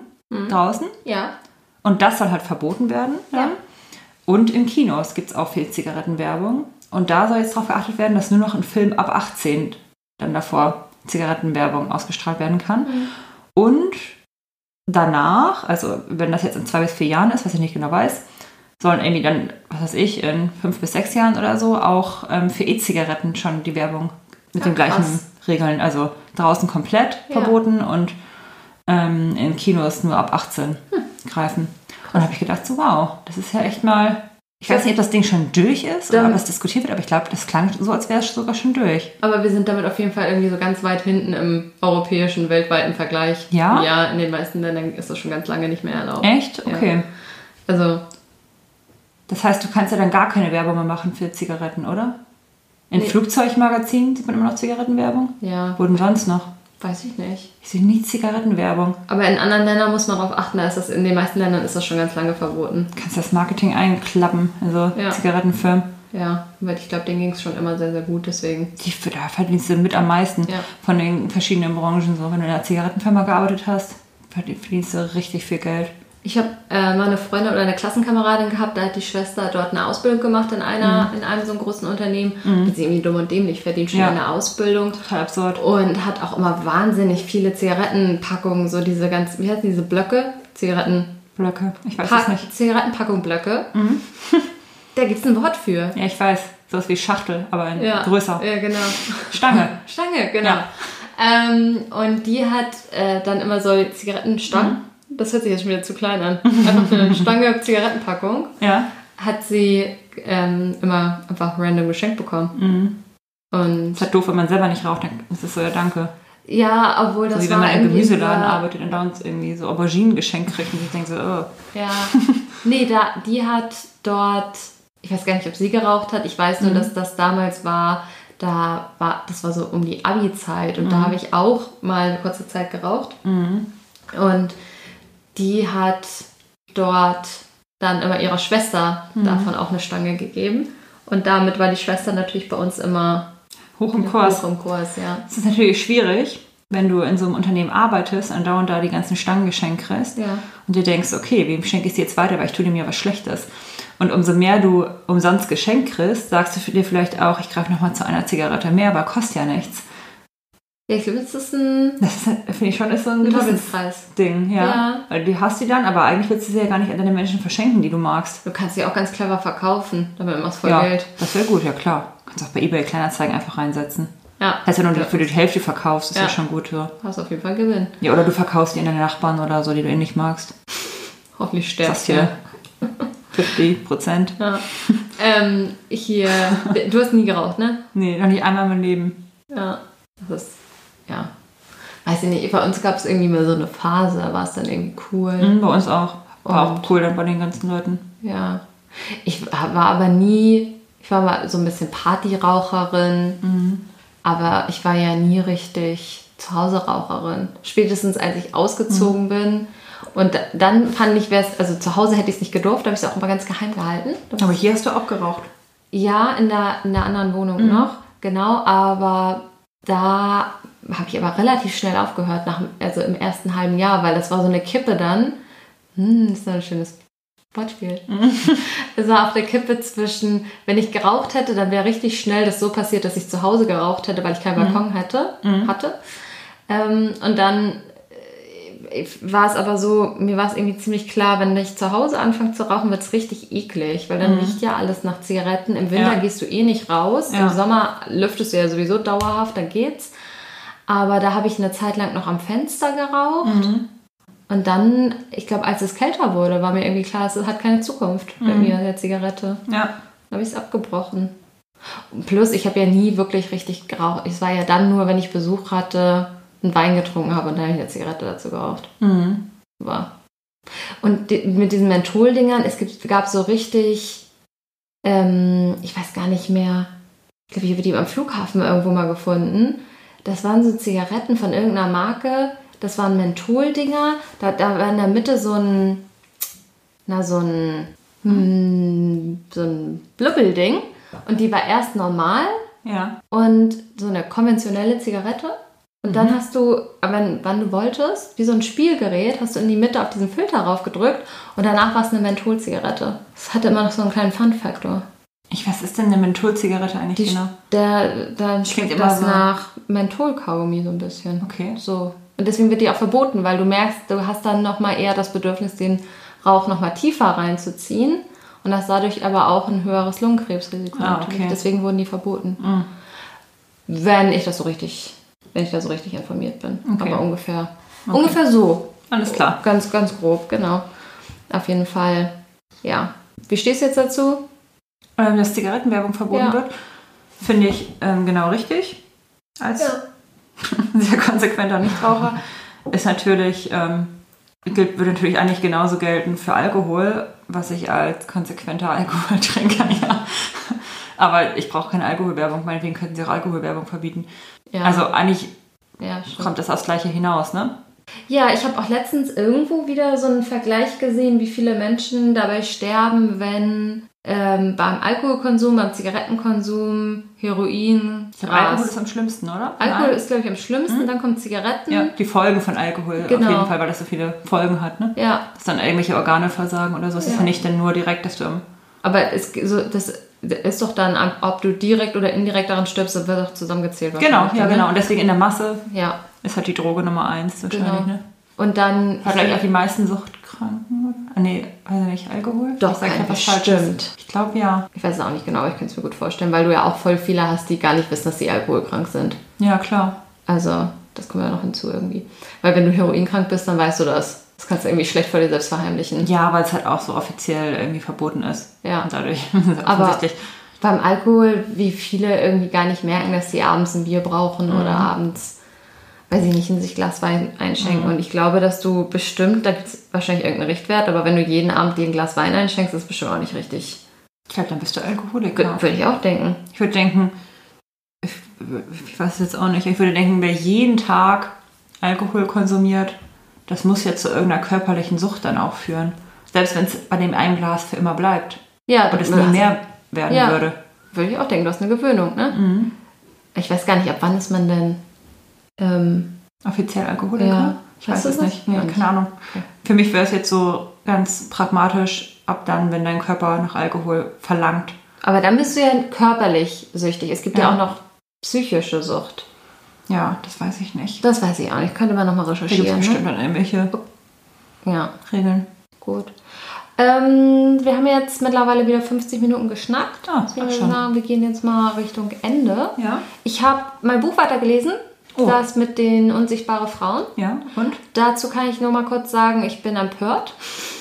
Speaker 2: draußen
Speaker 1: Ja,
Speaker 2: und das soll halt verboten werden.
Speaker 1: Ja.
Speaker 2: Und in Kinos gibt es auch viel Zigarettenwerbung. Und da soll jetzt darauf geachtet werden, dass nur noch ein Film ab 18 dann davor Zigarettenwerbung ausgestrahlt werden kann. Und danach, also wenn das jetzt in zwei bis vier Jahren ist, was ich nicht genau weiß, sollen irgendwie dann, was weiß ich, in fünf bis sechs Jahren oder so auch ähm, für E-Zigaretten schon die Werbung mit
Speaker 1: Ja,
Speaker 2: den gleichen
Speaker 1: krass.
Speaker 2: Regeln. Also draußen komplett
Speaker 1: Ja.
Speaker 2: verboten und ähm, in Kinos nur ab 18
Speaker 1: Hm.
Speaker 2: greifen. Und da habe ich gedacht, so wow, das ist ja echt mal. Ich weiß nicht, ob das Ding schon durch ist oder ob es diskutiert wird, aber ich glaube, das klang so, als wäre es sogar schon durch.
Speaker 1: aber wir sind damit auf jeden Fall irgendwie so ganz weit hinten im europäischen, weltweiten Vergleich.
Speaker 2: Ja?
Speaker 1: Ja, in den meisten Ländern ist das schon ganz lange nicht mehr erlaubt.
Speaker 2: Echt?
Speaker 1: Ja.
Speaker 2: Okay.
Speaker 1: Also,
Speaker 2: Das heißt, du kannst ja dann gar keine Werbung mehr machen für Zigaretten, oder? In
Speaker 1: Nee.
Speaker 2: Flugzeugmagazinen sieht man immer noch Zigarettenwerbung?
Speaker 1: ja,
Speaker 2: Wo denn sonst noch?
Speaker 1: Weiß ich nicht.
Speaker 2: Ich sehe nie Zigarettenwerbung.
Speaker 1: Aber in anderen Ländern muss man darauf achten, da ist das, in den meisten Ländern ist das schon ganz lange verboten.
Speaker 2: Du kannst das Marketing einklappen, also
Speaker 1: Ja.
Speaker 2: Zigarettenfirmen.
Speaker 1: Ja, weil ich glaube, denen ging es schon immer sehr, sehr gut, deswegen.
Speaker 2: Die, da verdienst du mit am meisten
Speaker 1: Ja.
Speaker 2: von den verschiedenen Branchen. So, wenn du in einer Zigarettenfirma gearbeitet hast, verdien- verdienst du richtig viel Geld.
Speaker 1: Ich habe äh, mal eine Freundin oder eine Klassenkameradin gehabt, da hat die Schwester dort eine Ausbildung gemacht in einer, in einem so einem großen Unternehmen. Hat sie irgendwie dumm und dämlich verdient schon
Speaker 2: Ja.
Speaker 1: eine Ausbildung.
Speaker 2: Total absurd.
Speaker 1: Und hat auch immer wahnsinnig viele Zigarettenpackungen, so diese ganz, wie heißen diese Blöcke? Zigaretten.
Speaker 2: Blöcke. Ich weiß es
Speaker 1: Pack,
Speaker 2: nicht.
Speaker 1: Zigarettenpackung-Blöcke. da gibt es ein Wort für.
Speaker 2: Ja, ich weiß. Sowas wie Schachtel, aber in
Speaker 1: Ja,
Speaker 2: größer.
Speaker 1: Ja, genau.
Speaker 2: Stange.
Speaker 1: Stange, genau.
Speaker 2: Ja.
Speaker 1: Ähm, und die hat äh, dann immer so Zigarettenstangen. Das hört sich jetzt schon wieder zu klein an. Einfach eine Stange Zigarettenpackung
Speaker 2: Ja.
Speaker 1: hat sie ähm, immer einfach random geschenkt bekommen. Und
Speaker 2: Ist halt doof, wenn man selber nicht raucht, dann ist es so, ja, danke.
Speaker 1: ja, obwohl das
Speaker 2: So wie wenn
Speaker 1: war
Speaker 2: man im Gemüseladen
Speaker 1: dieser-
Speaker 2: arbeitet und da uns irgendwie so Auberginen geschenkt kriegt und ich denke so, oh.
Speaker 1: Ja. Nee, da, die hat dort, ich weiß gar nicht, ob sie geraucht hat. Ich weiß nur, dass das damals war, da war, das war so um die Abi-Zeit und da habe ich auch mal eine kurze Zeit geraucht. Und die hat dort dann immer ihrer Schwester davon auch eine Stange gegeben. Und damit war die Schwester natürlich bei uns immer
Speaker 2: hoch im Kurs.
Speaker 1: hoch im Kurs, ja.
Speaker 2: Es ist natürlich schwierig, wenn du in so einem Unternehmen arbeitest und dauernd da die ganzen Stangen geschenkt kriegst
Speaker 1: Ja.
Speaker 2: und dir denkst, okay, wem schenke ich sie jetzt weiter, weil ich tue dir mir was Schlechtes. Und umso mehr du umsonst geschenkt kriegst, sagst du dir vielleicht auch, ich greife nochmal zu einer Zigarette mehr, aber kostet ja nichts.
Speaker 1: Ja, ich glaube, das ist ein
Speaker 2: Das finde ich schon, ist so ein
Speaker 1: Teufelspreis.
Speaker 2: Ding, ja.
Speaker 1: Ja.
Speaker 2: Weil du hast die dann, aber eigentlich willst du sie ja gar nicht an deine Menschen verschenken, die du magst.
Speaker 1: Du kannst sie auch ganz clever verkaufen, damit machst du voll
Speaker 2: ja,
Speaker 1: Geld.
Speaker 2: das wäre gut, ja klar. Kannst auch bei eBay Kleinanzeigen einfach reinsetzen.
Speaker 1: Ja.
Speaker 2: Heißt ja nur, für die Hälfte verkaufst, ist ja,
Speaker 1: Ja.
Speaker 2: schon gut. Ja.
Speaker 1: Hast auf jeden Fall Gewinn.
Speaker 2: ja, oder du verkaufst die an deine Nachbarn oder so, die du eh nicht magst.
Speaker 1: Hoffentlich stirbst
Speaker 2: hier
Speaker 1: du.
Speaker 2: 50 Prozent.
Speaker 1: Ja. ähm, hier, du hast nie geraucht, ne?
Speaker 2: Nee, noch nicht einmal in meinem Leben.
Speaker 1: Ja. Das ist, ja. Weiß ich nicht, bei uns gab es irgendwie mal so eine Phase, da war es dann irgendwie cool.
Speaker 2: Mhm, bei uns auch. War
Speaker 1: Und-
Speaker 2: auch cool dann bei den ganzen Leuten.
Speaker 1: Ja. Ich war aber nie, ich war mal so ein bisschen Partyraucherin,
Speaker 2: Mhm.
Speaker 1: aber ich war ja nie richtig Zuhause-Raucherin. Spätestens als ich ausgezogen
Speaker 2: Mhm.
Speaker 1: bin. Und da- dann fand ich, wär's, also zu Hause hätte ich es nicht gedurft, da habe ich es auch immer ganz geheim gehalten.
Speaker 2: Aber hier hast du auch geraucht.
Speaker 1: Ja, in der, in der anderen Wohnung
Speaker 2: Mhm.
Speaker 1: noch, genau, aber da habe ich aber relativ schnell aufgehört, nach, also im ersten halben Jahr, weil das war so eine Kippe dann. Hm, das ist ein schönes Wortspiel.
Speaker 2: Mhm.
Speaker 1: Es war auf der Kippe zwischen, wenn ich geraucht hätte, dann wäre richtig schnell das so passiert, dass ich zu Hause geraucht hätte, weil ich keinen
Speaker 2: Mhm.
Speaker 1: Balkon hätte, hatte. Ähm, und dann äh, war es aber so, mir war es irgendwie ziemlich klar, wenn ich zu Hause anfange zu rauchen, wird es richtig eklig, weil dann riecht ja alles nach Zigaretten. Im Winter
Speaker 2: Mhm. Ja.
Speaker 1: gehst du eh nicht raus.
Speaker 2: Ja.
Speaker 1: Im Sommer lüftest du ja sowieso dauerhaft, dann geht's. Aber da habe ich eine Zeit lang noch am Fenster geraucht.
Speaker 2: Mhm.
Speaker 1: Und dann, ich glaube, als es kälter wurde, war mir irgendwie klar, es hat keine Zukunft bei
Speaker 2: Mhm.
Speaker 1: mir, der Zigarette.
Speaker 2: Ja.
Speaker 1: Dann habe ich es abgebrochen. Plus, ich habe ja nie wirklich richtig geraucht. Es war ja dann nur, wenn ich Besuch hatte, einen Wein getrunken habe und dann habe ich eine Zigarette dazu geraucht.
Speaker 2: Mhm.
Speaker 1: War. Und di- mit diesen Mentholdingern, es gibt, gab so richtig, ähm, ich weiß gar nicht mehr, ich glaube, ich habe die am Flughafen irgendwo mal gefunden. Das waren so Zigaretten von irgendeiner Marke. Das waren Mentholdinger. Da, da war in der Mitte so ein, na, so ein, hm, so ein Blubbelding. Und die war erst normal
Speaker 2: Ja.
Speaker 1: und so eine konventionelle Zigarette. Und dann hast du, wenn, wann du wolltest, wie so ein Spielgerät, hast du in die Mitte auf diesen Filter raufgedrückt und danach war es eine Mentholzigarette. Das hatte immer noch so einen kleinen Fun-Faktor.
Speaker 2: Ich, was ist denn eine Mentholzigarette eigentlich
Speaker 1: Die,
Speaker 2: genau?
Speaker 1: der, dann
Speaker 2: Klingt
Speaker 1: schmeckt
Speaker 2: immer
Speaker 1: das
Speaker 2: so.
Speaker 1: nach Mentholkaugummi so ein bisschen.
Speaker 2: Okay.
Speaker 1: So. Und deswegen wird die auch verboten, weil du merkst, du hast dann nochmal eher das Bedürfnis, den Rauch nochmal tiefer reinzuziehen und hast dadurch aber auch ein höheres Lungenkrebsrisiko.
Speaker 2: Ah, okay.
Speaker 1: Deswegen wurden die verboten.
Speaker 2: Mhm.
Speaker 1: Wenn ich das so richtig, wenn ich da so richtig informiert bin.
Speaker 2: Okay.
Speaker 1: Aber ungefähr. Ungefähr so.
Speaker 2: Alles klar.
Speaker 1: Ganz, ganz grob, genau. Auf jeden Fall. Ja. Wie stehst du jetzt dazu?
Speaker 2: Ähm, dass Zigarettenwerbung verboten
Speaker 1: Ja.
Speaker 2: wird, finde ich ähm, genau richtig. Als sehr konsequenter Nichtraucher. Ist natürlich, ähm, gilt, würde natürlich eigentlich genauso gelten für Alkohol, was ich als konsequenter Alkoholtrinker, ja. Aber ich brauche keine Alkoholwerbung, meinetwegen könnten sie auch Alkoholwerbung verbieten.
Speaker 1: Ja.
Speaker 2: Also eigentlich
Speaker 1: ja,
Speaker 2: kommt das aufs Gleiche hinaus, ne?
Speaker 1: Ja, ich habe auch letztens irgendwo wieder so einen Vergleich gesehen, wie viele Menschen dabei sterben, wenn ähm, beim Alkoholkonsum, beim Zigarettenkonsum, Heroin,
Speaker 2: Ich glaube, Alkohol ist am schlimmsten, oder?
Speaker 1: Alkohol
Speaker 2: Nein?
Speaker 1: ist, glaube ich, am schlimmsten, dann kommen Zigaretten.
Speaker 2: ja, die Folgen von Alkohol
Speaker 1: Genau.
Speaker 2: auf jeden Fall, weil das so viele Folgen hat, ne?
Speaker 1: Ja,
Speaker 2: Dass dann irgendwelche Organe versagen oder so. Es ist
Speaker 1: Ja.
Speaker 2: ja nicht dann nur direkt, dass du am
Speaker 1: aber es, so, das ist doch dann, ob du direkt oder indirekt daran stirbst, das wird doch zusammengezählt.
Speaker 2: Genau, ja,
Speaker 1: ne?
Speaker 2: genau. Und deswegen in der Masse
Speaker 1: Ja,
Speaker 2: ist halt die Droge Nummer eins wahrscheinlich,
Speaker 1: genau.
Speaker 2: ne?
Speaker 1: Und dann...
Speaker 2: Hat eigentlich auch die meisten Suchtkranken, oder? Ah, nee, weiß ich nicht, Alkohol?
Speaker 1: Doch,
Speaker 2: ich sag grad was. Falsches. Ich glaube ja.
Speaker 1: Ich weiß es auch nicht genau, aber ich kann es mir gut vorstellen, weil du ja auch voll viele hast, die gar nicht wissen, dass sie alkoholkrank sind.
Speaker 2: Ja, klar.
Speaker 1: Also, das kommt ja noch hinzu irgendwie. Weil wenn du heroinkrank bist, dann weißt du das. Das kannst du irgendwie schlecht vor dir selbst verheimlichen.
Speaker 2: Ja, weil es halt auch so offiziell irgendwie verboten ist.
Speaker 1: Ja.
Speaker 2: Und dadurch
Speaker 1: Aber-. Beim Alkohol, wie viele irgendwie gar nicht merken, dass sie abends ein Bier brauchen oder abends, weiß ich nicht, in sich Glas Wein einschenken. Und ich glaube, dass du bestimmt, da gibt es wahrscheinlich irgendeinen Richtwert, aber wenn du jeden Abend dir ein Glas Wein einschenkst, ist das bestimmt auch nicht richtig.
Speaker 2: Ich glaube, dann bist du Alkoholiker.
Speaker 1: Würde ich auch denken.
Speaker 2: Ich würde denken, ich, ich weiß es jetzt auch nicht, ich würde denken, wer jeden Tag Alkohol konsumiert, das muss ja zu irgendeiner körperlichen Sucht dann auch führen. Selbst wenn es bei dem einen Glas für immer bleibt
Speaker 1: Ja,
Speaker 2: und es nie mehr werden
Speaker 1: Ja.
Speaker 2: würde.
Speaker 1: Würde ich auch denken, du hast eine Gewöhnung, ne?
Speaker 2: Mhm.
Speaker 1: Ich weiß gar nicht, ab wann ist man denn. Ähm,
Speaker 2: Offiziell Alkoholiker?
Speaker 1: Ja.
Speaker 2: Ich weiß es nicht. Nee, keine Ahnung.
Speaker 1: Okay.
Speaker 2: Für mich wäre es jetzt so ganz pragmatisch, ab dann, wenn dein Körper nach Alkohol verlangt.
Speaker 1: aber dann bist du ja körperlich süchtig. Es gibt ja,
Speaker 2: Ja.
Speaker 1: auch noch psychische Sucht.
Speaker 2: Ja, das weiß ich nicht.
Speaker 1: Das weiß ich auch nicht. Könnte man nochmal
Speaker 2: Da gibt es
Speaker 1: recherchieren.
Speaker 2: bestimmt
Speaker 1: Ne?
Speaker 2: dann irgendwelche
Speaker 1: Ja,
Speaker 2: Regeln.
Speaker 1: gut. Ähm, wir haben jetzt mittlerweile wieder 50 Minuten geschnackt.
Speaker 2: Ah,
Speaker 1: würde ich
Speaker 2: schon.
Speaker 1: sagen, wir gehen jetzt mal Richtung Ende.
Speaker 2: Ja.
Speaker 1: Ich habe mein Buch weitergelesen.
Speaker 2: Oh.
Speaker 1: Das mit den unsichtbaren Frauen.
Speaker 2: Ja, und?
Speaker 1: Dazu kann ich nur mal kurz sagen, ich bin empört.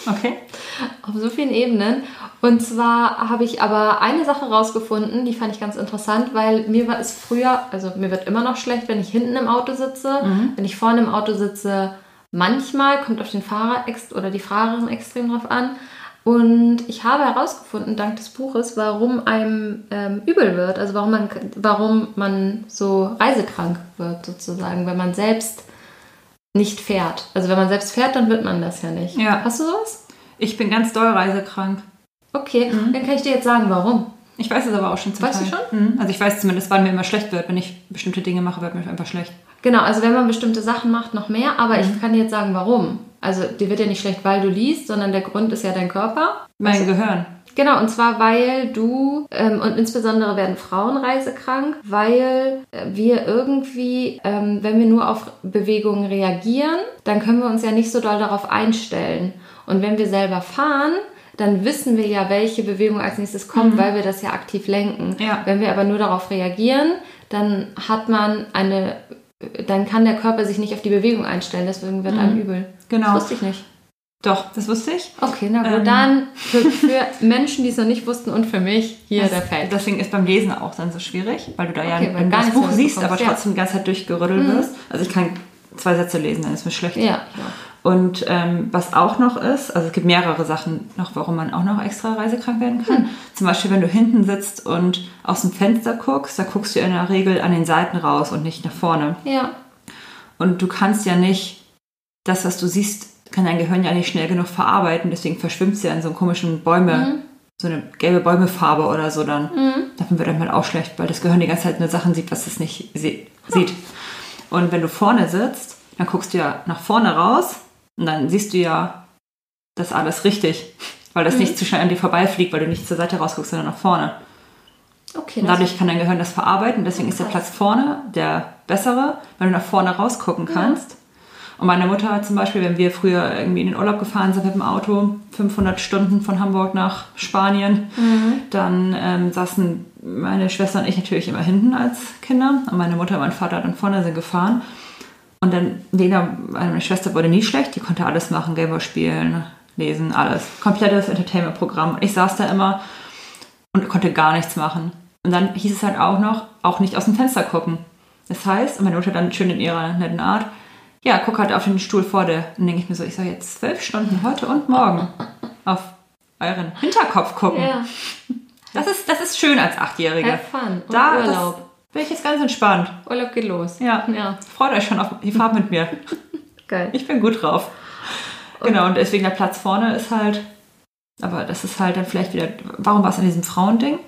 Speaker 2: Okay.
Speaker 1: Auf so vielen Ebenen. Und zwar habe ich aber eine Sache rausgefunden, die fand ich ganz interessant, weil mir war es früher, also mir wird immer noch schlecht, wenn ich hinten im Auto sitze. Wenn ich vorne im Auto sitze, manchmal kommt auf den Fahrer oder die Fahrerin extrem drauf an. Und ich habe herausgefunden, dank des Buches, warum einem ähm, übel wird, also warum man, warum man so reisekrank wird, sozusagen, wenn man selbst nicht fährt. Also wenn man selbst fährt, dann wird man das ja nicht.
Speaker 2: Ja.
Speaker 1: Hast du sowas?
Speaker 2: Ich bin ganz doll reisekrank.
Speaker 1: Okay, dann kann ich dir jetzt sagen, warum.
Speaker 2: Ich weiß es aber auch schon zum
Speaker 1: Weißt du
Speaker 2: Teil. Mhm. Also ich weiß zumindest, wann mir immer schlecht wird. Wenn ich bestimmte Dinge mache, wird mir einfach schlecht.
Speaker 1: Genau, also wenn man bestimmte Sachen macht, noch mehr, aber ich kann dir jetzt sagen, warum. Also dir wird ja nicht schlecht, weil du liest, sondern der Grund ist ja dein Körper.
Speaker 2: Mein Gehirn.
Speaker 1: Genau, und zwar weil du, ähm, und insbesondere werden Frauen reisekrank, weil äh, wir irgendwie, ähm, wenn wir nur auf Bewegungen reagieren, dann können wir uns ja nicht so doll darauf einstellen. Und wenn wir selber fahren, dann wissen wir ja, welche Bewegung als nächstes kommt, weil wir das ja aktiv lenken.
Speaker 2: Ja.
Speaker 1: Wenn wir aber nur darauf reagieren, dann hat man eine, dann kann der Körper sich nicht auf die Bewegung einstellen, deswegen wird einem übel.
Speaker 2: Genau.
Speaker 1: Das wusste ich nicht.
Speaker 2: Doch, das wusste ich.
Speaker 1: Okay, na gut,
Speaker 2: Ähm.
Speaker 1: dann für, für Menschen, die es noch nicht wussten und für mich hier der
Speaker 2: Das-
Speaker 1: Fact.
Speaker 2: Deswegen ist beim Lesen auch dann so schwierig, weil du da ja
Speaker 1: Okay, gar
Speaker 2: das Buch siehst, aber
Speaker 1: bekommst, ja.
Speaker 2: trotzdem die ganze Zeit durchgerüttelt wirst. Also ich kann zwei Sätze lesen, dann ist mir schlecht.
Speaker 1: ja, ja.
Speaker 2: Und ähm, was auch noch ist, also es gibt mehrere Sachen noch, warum man auch noch extra reisekrank werden kann.
Speaker 1: Hm.
Speaker 2: Zum Beispiel, wenn du hinten sitzt und aus dem Fenster guckst, da guckst du in der Regel an den Seiten raus und nicht nach vorne.
Speaker 1: Ja,
Speaker 2: Und du kannst ja nicht das, was du siehst, kann dein Gehirn ja nicht schnell genug verarbeiten. Deswegen verschwimmt es ja in so einem komischen Bäume,
Speaker 1: Mhm.
Speaker 2: so eine gelbe Bäumefarbe oder so dann. Davon wird einem halt auch schlecht, weil das Gehirn die ganze Zeit nur Sachen sieht, was es nicht sieht. Und wenn du vorne sitzt, dann guckst du ja nach vorne raus und dann siehst du ja das alles richtig. Weil das nicht zu schnell an dir vorbeifliegt, weil du nicht zur Seite rausguckst, sondern nach vorne.
Speaker 1: Okay,
Speaker 2: Und dadurch kann dein Gehirn das verarbeiten. Deswegen ist der Platz vorne der bessere, weil du nach vorne rausgucken kannst. Und meine Mutter hat zum Beispiel, wenn wir früher irgendwie in den Urlaub gefahren sind mit dem Auto, 500 Stunden von Hamburg nach Spanien, dann ähm, saßen meine Schwester und ich natürlich immer hinten als Kinder. Und meine Mutter und mein Vater dann vorne sind gefahren. Und dann, Lena, meine Schwester wurde nie schlecht, die konnte alles machen, Gameboy spielen, lesen, alles. Komplettes Entertainment-Programm. Und ich saß da immer und konnte gar nichts machen. Und dann hieß es halt auch noch, auch nicht aus dem Fenster gucken. Das heißt, und meine Mutter dann schön in ihrer netten Art, ja, guck halt auf den Stuhl vor dir. Dann denke ich mir so, ich soll jetzt zwölf Stunden heute und morgen auf euren Hinterkopf gucken.
Speaker 1: Ja,
Speaker 2: Das, ist, das ist schön als Achtjährige.
Speaker 1: have fun. Und
Speaker 2: Da
Speaker 1: Urlaub.
Speaker 2: Bin ich jetzt ganz entspannt.
Speaker 1: Urlaub geht los.
Speaker 2: Ja.
Speaker 1: Ja,
Speaker 2: Freut euch schon auf die Fahrt mit mir.
Speaker 1: geil.
Speaker 2: Ich bin gut drauf. Genau, und deswegen der Platz vorne ist halt, aber das ist halt dann vielleicht wieder, warum war es an diesem Frauending?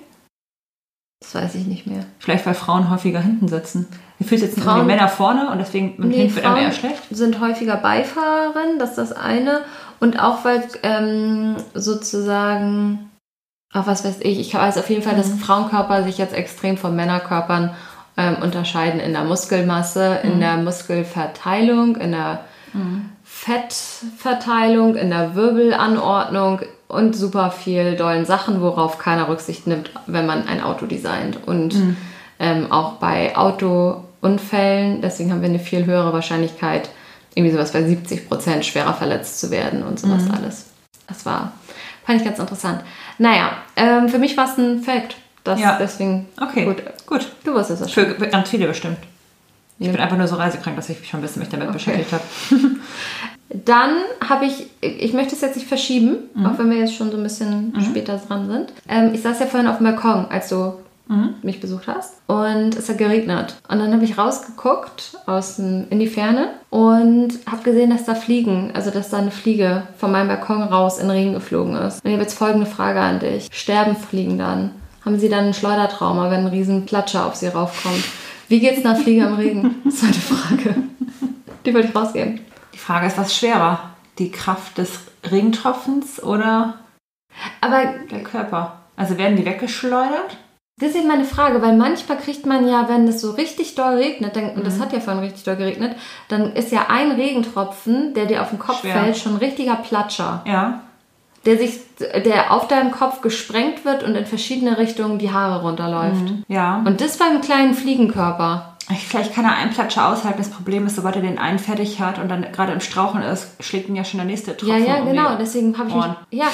Speaker 1: Das weiß ich nicht mehr.
Speaker 2: Vielleicht, weil Frauen häufiger hinten sitzen. Gefühlt sitzen immer
Speaker 1: Frauen-
Speaker 2: die Männer vorne und deswegen
Speaker 1: Nee,
Speaker 2: hinten wird einem eher schlecht.
Speaker 1: sind häufiger Beifahrerin, das ist das eine. Und auch weil ähm, sozusagen, ach was weiß ich, ich weiß auf jeden Fall, dass Frauenkörper sich jetzt extrem von Männerkörpern ähm, unterscheiden in der Muskelmasse, in der Muskelverteilung, in der Fettverteilung, in der Wirbelanordnung und super viel dollen Sachen, worauf keiner Rücksicht nimmt, wenn man ein Auto designt. Und ähm, auch bei Autounfällen, deswegen haben wir eine viel höhere Wahrscheinlichkeit, irgendwie sowas bei 70 Prozent schwerer verletzt zu werden und sowas alles. Das war, fand ich ganz interessant. Naja, ähm, für mich war es ein Fact. Das,
Speaker 2: Ja.
Speaker 1: Deswegen,
Speaker 2: Okay,
Speaker 1: gut.
Speaker 2: gut.
Speaker 1: Du wusstest es schon.
Speaker 2: Für ganz viele bestimmt. Ich
Speaker 1: Ja.
Speaker 2: bin einfach nur so reisekrank, dass ich mich schon ein bisschen mich damit
Speaker 1: Okay.
Speaker 2: beschäftigt habe.
Speaker 1: Dann habe ich, ich möchte es jetzt nicht verschieben, auch wenn wir jetzt schon so ein bisschen später dran sind. Ähm, ich saß ja vorhin auf dem Balkon, als du mich besucht hast. Und es hat geregnet. Und dann habe ich rausgeguckt aus dem, in die Ferne und habe gesehen, dass da Fliegen, also dass da eine Fliege von meinem Balkon raus in den Regen geflogen ist. Und ich habe jetzt folgende Frage an dich. Sterben Fliegen dann? Haben sie dann ein Schleudertrauma, wenn ein riesen Platscher auf sie raufkommt? Wie geht's einer Fliege im Regen? Das ist eine Frage. Die wollte ich rausgeben.
Speaker 2: Die Frage ist, was schwerer? Die Kraft des Regentropfens oder
Speaker 1: Aber
Speaker 2: der Körper? Also werden die weggeschleudert?
Speaker 1: Das ist eben meine Frage, weil manchmal kriegt man ja, wenn es so richtig doll regnet, dann, und
Speaker 2: Mhm.
Speaker 1: das hat ja vorhin richtig doll geregnet, dann ist ja ein Regentropfen, der dir auf den Kopf
Speaker 2: Schwer.
Speaker 1: fällt, schon ein richtiger Platscher,
Speaker 2: Ja.
Speaker 1: der sich, der auf deinem Kopf gesprengt wird und in verschiedene Richtungen die Haare runterläuft.
Speaker 2: Ja.
Speaker 1: Und das beim kleinen Fliegenkörper.
Speaker 2: Ich- Vielleicht kann er einen Platscher aushalten. Das Problem ist, sobald er den einen fertig hat und dann gerade im Strauchen ist, schlägt ihn ja schon der nächste Tropfen
Speaker 1: Ja, ja,
Speaker 2: um
Speaker 1: genau.
Speaker 2: die-
Speaker 1: Deswegen habe ich mich,
Speaker 2: Ohren.
Speaker 1: ja,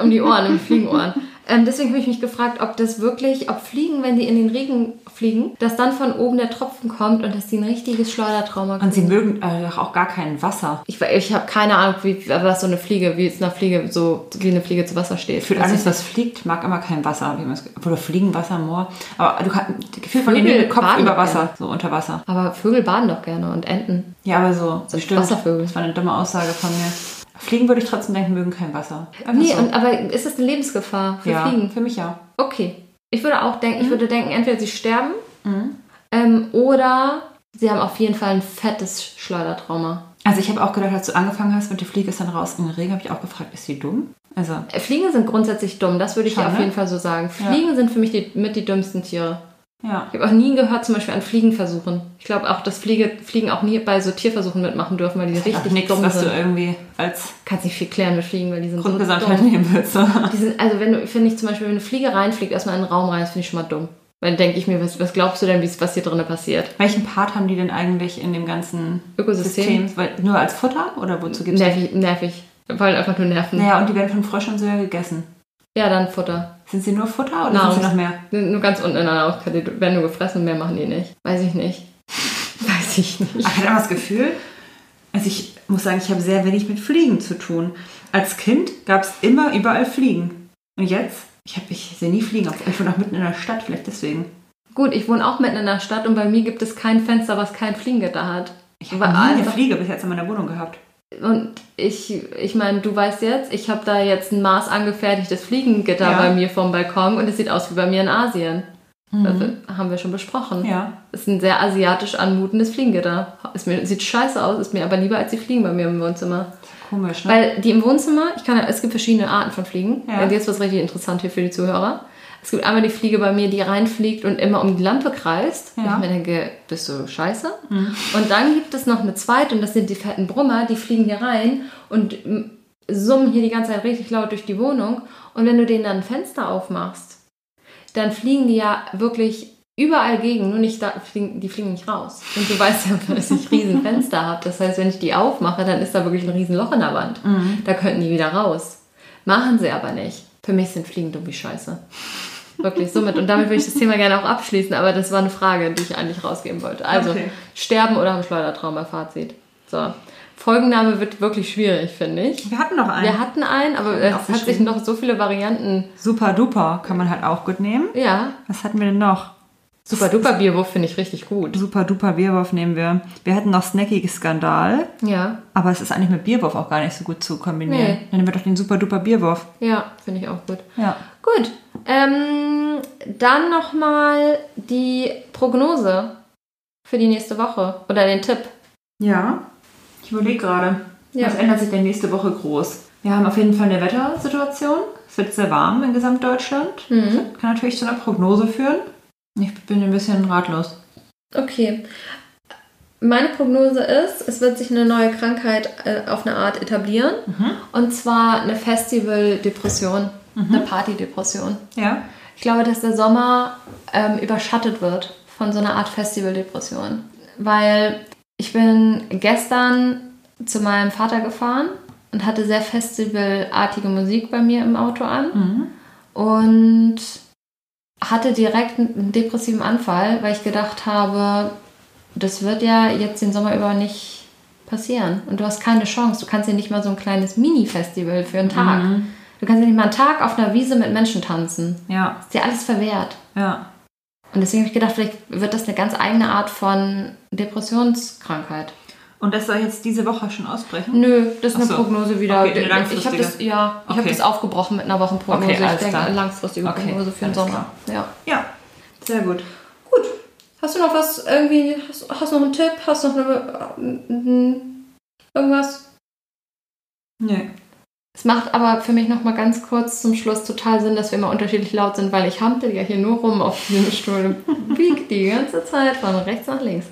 Speaker 1: um die Ohren, um die Fliegenohren. Ähm, deswegen habe ich mich gefragt, ob das wirklich, ob Fliegen, wenn die in den Regen fliegen, dass dann von oben der Tropfen kommt und dass die ein richtiges Schleudertrauma
Speaker 2: Und sie
Speaker 1: kriegen.
Speaker 2: mögen äh, doch auch gar kein Wasser.
Speaker 1: Ich, ich habe keine Ahnung, wie, was so eine Fliege, wie es einer Fliege so wie eine Fliege zu Wasser steht.
Speaker 2: Für
Speaker 1: Also
Speaker 2: alles, was fliegt, mag immer kein Wasser. Oder Fliegen, Wasser, Moor. Aber du kannst Gefühl von dem Kopf über Wasser,
Speaker 1: gerne.
Speaker 2: so unter Wasser.
Speaker 1: aber Vögel baden doch gerne und Enten.
Speaker 2: Ja, aber so, stimmt.
Speaker 1: Wasservögel.
Speaker 2: Das war eine dumme Aussage von mir. Fliegen würde ich trotzdem denken, mögen kein Wasser. Einfach
Speaker 1: Nee,
Speaker 2: so.
Speaker 1: und, aber ist das eine Lebensgefahr für
Speaker 2: ja,
Speaker 1: Fliegen?
Speaker 2: für mich ja.
Speaker 1: Okay. Ich würde auch denken, ich
Speaker 2: Mhm.
Speaker 1: würde denken, entweder sie sterben ähm, oder sie haben auf jeden Fall ein fettes Schleudertrauma.
Speaker 2: Also ich habe auch gedacht, als du angefangen hast und die Fliege ist dann raus in den Regen, habe ich auch gefragt, ist sie dumm? Also,
Speaker 1: Äh, Fliegen sind grundsätzlich dumm, das würde ich
Speaker 2: Schon,
Speaker 1: auf
Speaker 2: ne?
Speaker 1: jeden Fall so sagen.
Speaker 2: Ja.
Speaker 1: Fliegen sind für mich die, mit die dümmsten Tiere.
Speaker 2: Ja.
Speaker 1: Ich habe auch nie gehört, zum Beispiel an Fliegenversuchen. Ich glaube auch, dass Fliege, Fliegen auch nie bei so Tierversuchen mitmachen dürfen, weil die
Speaker 2: Auch
Speaker 1: richtig
Speaker 2: nichts,
Speaker 1: dumm
Speaker 2: was
Speaker 1: sind.
Speaker 2: du irgendwie als
Speaker 1: kannst nicht viel klären mit Fliegen, weil die sind
Speaker 2: Grundgesamtheit
Speaker 1: so dumm.
Speaker 2: nehmen willst.
Speaker 1: Die sind, also wenn du, finde ich zum Beispiel, wenn eine Fliege reinfliegt, erstmal in den Raum rein, das finde ich schon mal dumm. Weil dann denke ich mir, was, was glaubst du denn, was hier drinnen passiert?
Speaker 2: Welchen Part haben die denn eigentlich in dem ganzen
Speaker 1: Ökosystem?
Speaker 2: System? Weil, nur als Futter oder wozu gibt es
Speaker 1: Nervig, nervig. Wir wollen einfach nur nerven.
Speaker 2: Naja, und die werden von Fröschen so ja gegessen.
Speaker 1: Ja, dann Futter.
Speaker 2: Sind sie nur Futter oder
Speaker 1: Nahrungs-
Speaker 2: sind sie noch mehr?
Speaker 1: Nur ganz unten in der Nahrungskette. Die werden nur gefressen, mehr machen die nicht. Weiß ich nicht. Weiß ich nicht.
Speaker 2: Ich hatte immer das Gefühl, also ich muss sagen, ich habe sehr wenig mit Fliegen zu tun. Als Kind gab es immer überall Fliegen. Und jetzt, ich, hab- ich sehe nie Fliegen. Ich wohne auch mitten in der Stadt, vielleicht deswegen.
Speaker 1: Gut, ich wohne auch mitten in der Stadt und bei mir gibt es kein Fenster, was kein Fliegengitter hat.
Speaker 2: Ich habe nie eine Fliege bis jetzt in meiner Wohnung gehabt.
Speaker 1: Und ich, ich meine, du weißt jetzt, ich habe da jetzt ein Maß angefertigtes Fliegengitter ja. bei mir vom Balkon und es sieht aus wie bei mir in Asien. Mhm. Das haben wir schon besprochen.
Speaker 2: Ja.
Speaker 1: Ist ein sehr asiatisch anmutendes Fliegengitter. Ist mir, sieht scheiße aus, ist mir aber lieber als die Fliegen bei mir im Wohnzimmer.
Speaker 2: Komisch, ne?
Speaker 1: Weil die im Wohnzimmer, ich kann, es gibt verschiedene Arten von Fliegen. Ja. Jetzt es richtig interessant hier für die Zuhörer. Es gibt einmal die Fliege bei mir, die reinfliegt und immer um die Lampe kreist. Ja. Und ich mir denke, bist du scheiße? Mhm. Und dann gibt es noch eine zweite und das sind die fetten Brummer, die fliegen hier rein und summen hier die ganze Zeit richtig laut durch die Wohnung. Und wenn du denen dann ein Fenster aufmachst, dann fliegen die ja wirklich überall gegen, nur nicht da, fliegen, die fliegen nicht raus. Und du weißt ja, dass ich riesen Fenster habe. Das heißt, wenn ich die aufmache, dann ist da wirklich ein riesen Loch in der Wand. Mhm. Da könnten die wieder raus. Machen sie aber nicht. Für mich sind Fliegen dumm wie Scheiße. Wirklich somit. Und damit würde ich das Thema gerne auch abschließen, aber das war eine Frage, die ich eigentlich rausgeben wollte. Also, okay. sterben oder haben Schleudertrauma, Fazit. So. Folgenname wird wirklich schwierig, finde ich.
Speaker 2: Wir hatten noch einen.
Speaker 1: Wir hatten einen, aber es hat sich noch so viele Varianten.
Speaker 2: Super duper kann man halt auch gut nehmen.
Speaker 1: Ja.
Speaker 2: Was hatten wir denn noch?
Speaker 1: Super duper Bierwurf finde ich richtig gut.
Speaker 2: Super duper Bierwurf nehmen wir. Wir hatten noch Snacky Skandal.
Speaker 1: Ja.
Speaker 2: Aber es ist eigentlich mit Bierwurf auch gar nicht so gut zu kombinieren. Nee. Dann nehmen wir doch den super duper Bierwurf.
Speaker 1: Ja, finde ich auch gut.
Speaker 2: Ja.
Speaker 1: Gut. Ähm, dann nochmal die Prognose für die nächste Woche. Oder den Tipp.
Speaker 2: Ja. Ich überlege gerade. Ja. Was ändert sich denn nächste Woche groß? Wir haben auf jeden Fall eine Wettersituation. Es wird sehr warm in Gesamtdeutschland. Mhm. Kann natürlich zu einer Prognose führen. Ich bin ein bisschen ratlos.
Speaker 1: Okay. Meine Prognose ist, es wird sich eine neue Krankheit äh, auf eine Art etablieren. Mhm. Und zwar eine Festivaldepression, mhm. eine Partydepression.
Speaker 2: Ja.
Speaker 1: Ich glaube, dass der Sommer ähm, überschattet wird von so einer Art Festivaldepression. Weil ich bin gestern zu meinem Vater gefahren und hatte sehr festivalartige Musik bei mir im Auto an. Mhm. Und hatte direkt einen depressiven Anfall, weil ich gedacht habe, das wird ja jetzt den Sommer über nicht passieren. Und du hast keine Chance. Du kannst ja nicht mal so ein kleines Mini-Festival für einen Tag. Mhm. Du kannst ja nicht mal einen Tag auf einer Wiese mit Menschen tanzen.
Speaker 2: Ja.
Speaker 1: ist dir alles verwehrt.
Speaker 2: Ja.
Speaker 1: Und deswegen habe ich gedacht, vielleicht wird das eine ganz eigene Art von Depressionskrankheit.
Speaker 2: Und das soll jetzt diese Woche schon ausbrechen?
Speaker 1: Nö, das ist eine so. Prognose wieder. Okay, eine ich habe das, ja, okay. hab das aufgebrochen mit einer Wochenprognose. Okay, ich denke, eine langfristige okay, Prognose für den Sommer. Ja.
Speaker 2: ja, sehr gut.
Speaker 1: Gut. Hast du noch was irgendwie, hast, hast du noch einen Tipp? Hast du noch eine, irgendwas?
Speaker 2: Nee.
Speaker 1: Es macht aber für mich noch mal ganz kurz zum Schluss total Sinn, dass wir immer unterschiedlich laut sind, weil ich hampel ja hier nur rum auf diesem Stuhl und bieg die ganze Zeit von rechts nach links.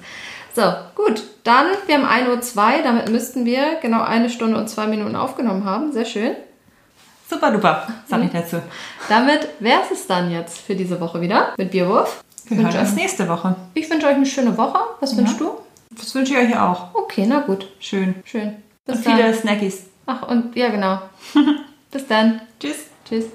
Speaker 1: So, gut. Dann, wir haben 1.02 Uhr, damit müssten wir genau eine Stunde und zwei Minuten aufgenommen haben. Sehr schön.
Speaker 2: Super duper, sag ich dazu.
Speaker 1: Damit wäre es dann jetzt für diese Woche wieder mit Bierwurf.
Speaker 2: Wir hören uns nächste Woche.
Speaker 1: Ich wünsche euch eine schöne Woche. Was ja. wünschst du?
Speaker 2: Das wünsche ich euch auch.
Speaker 1: Okay, na gut.
Speaker 2: Schön.
Speaker 1: Schön.
Speaker 2: Bis und dann. viele Snackies.
Speaker 1: Ach, und ja, genau. Bis dann.
Speaker 2: Tschüss.
Speaker 1: Tschüss.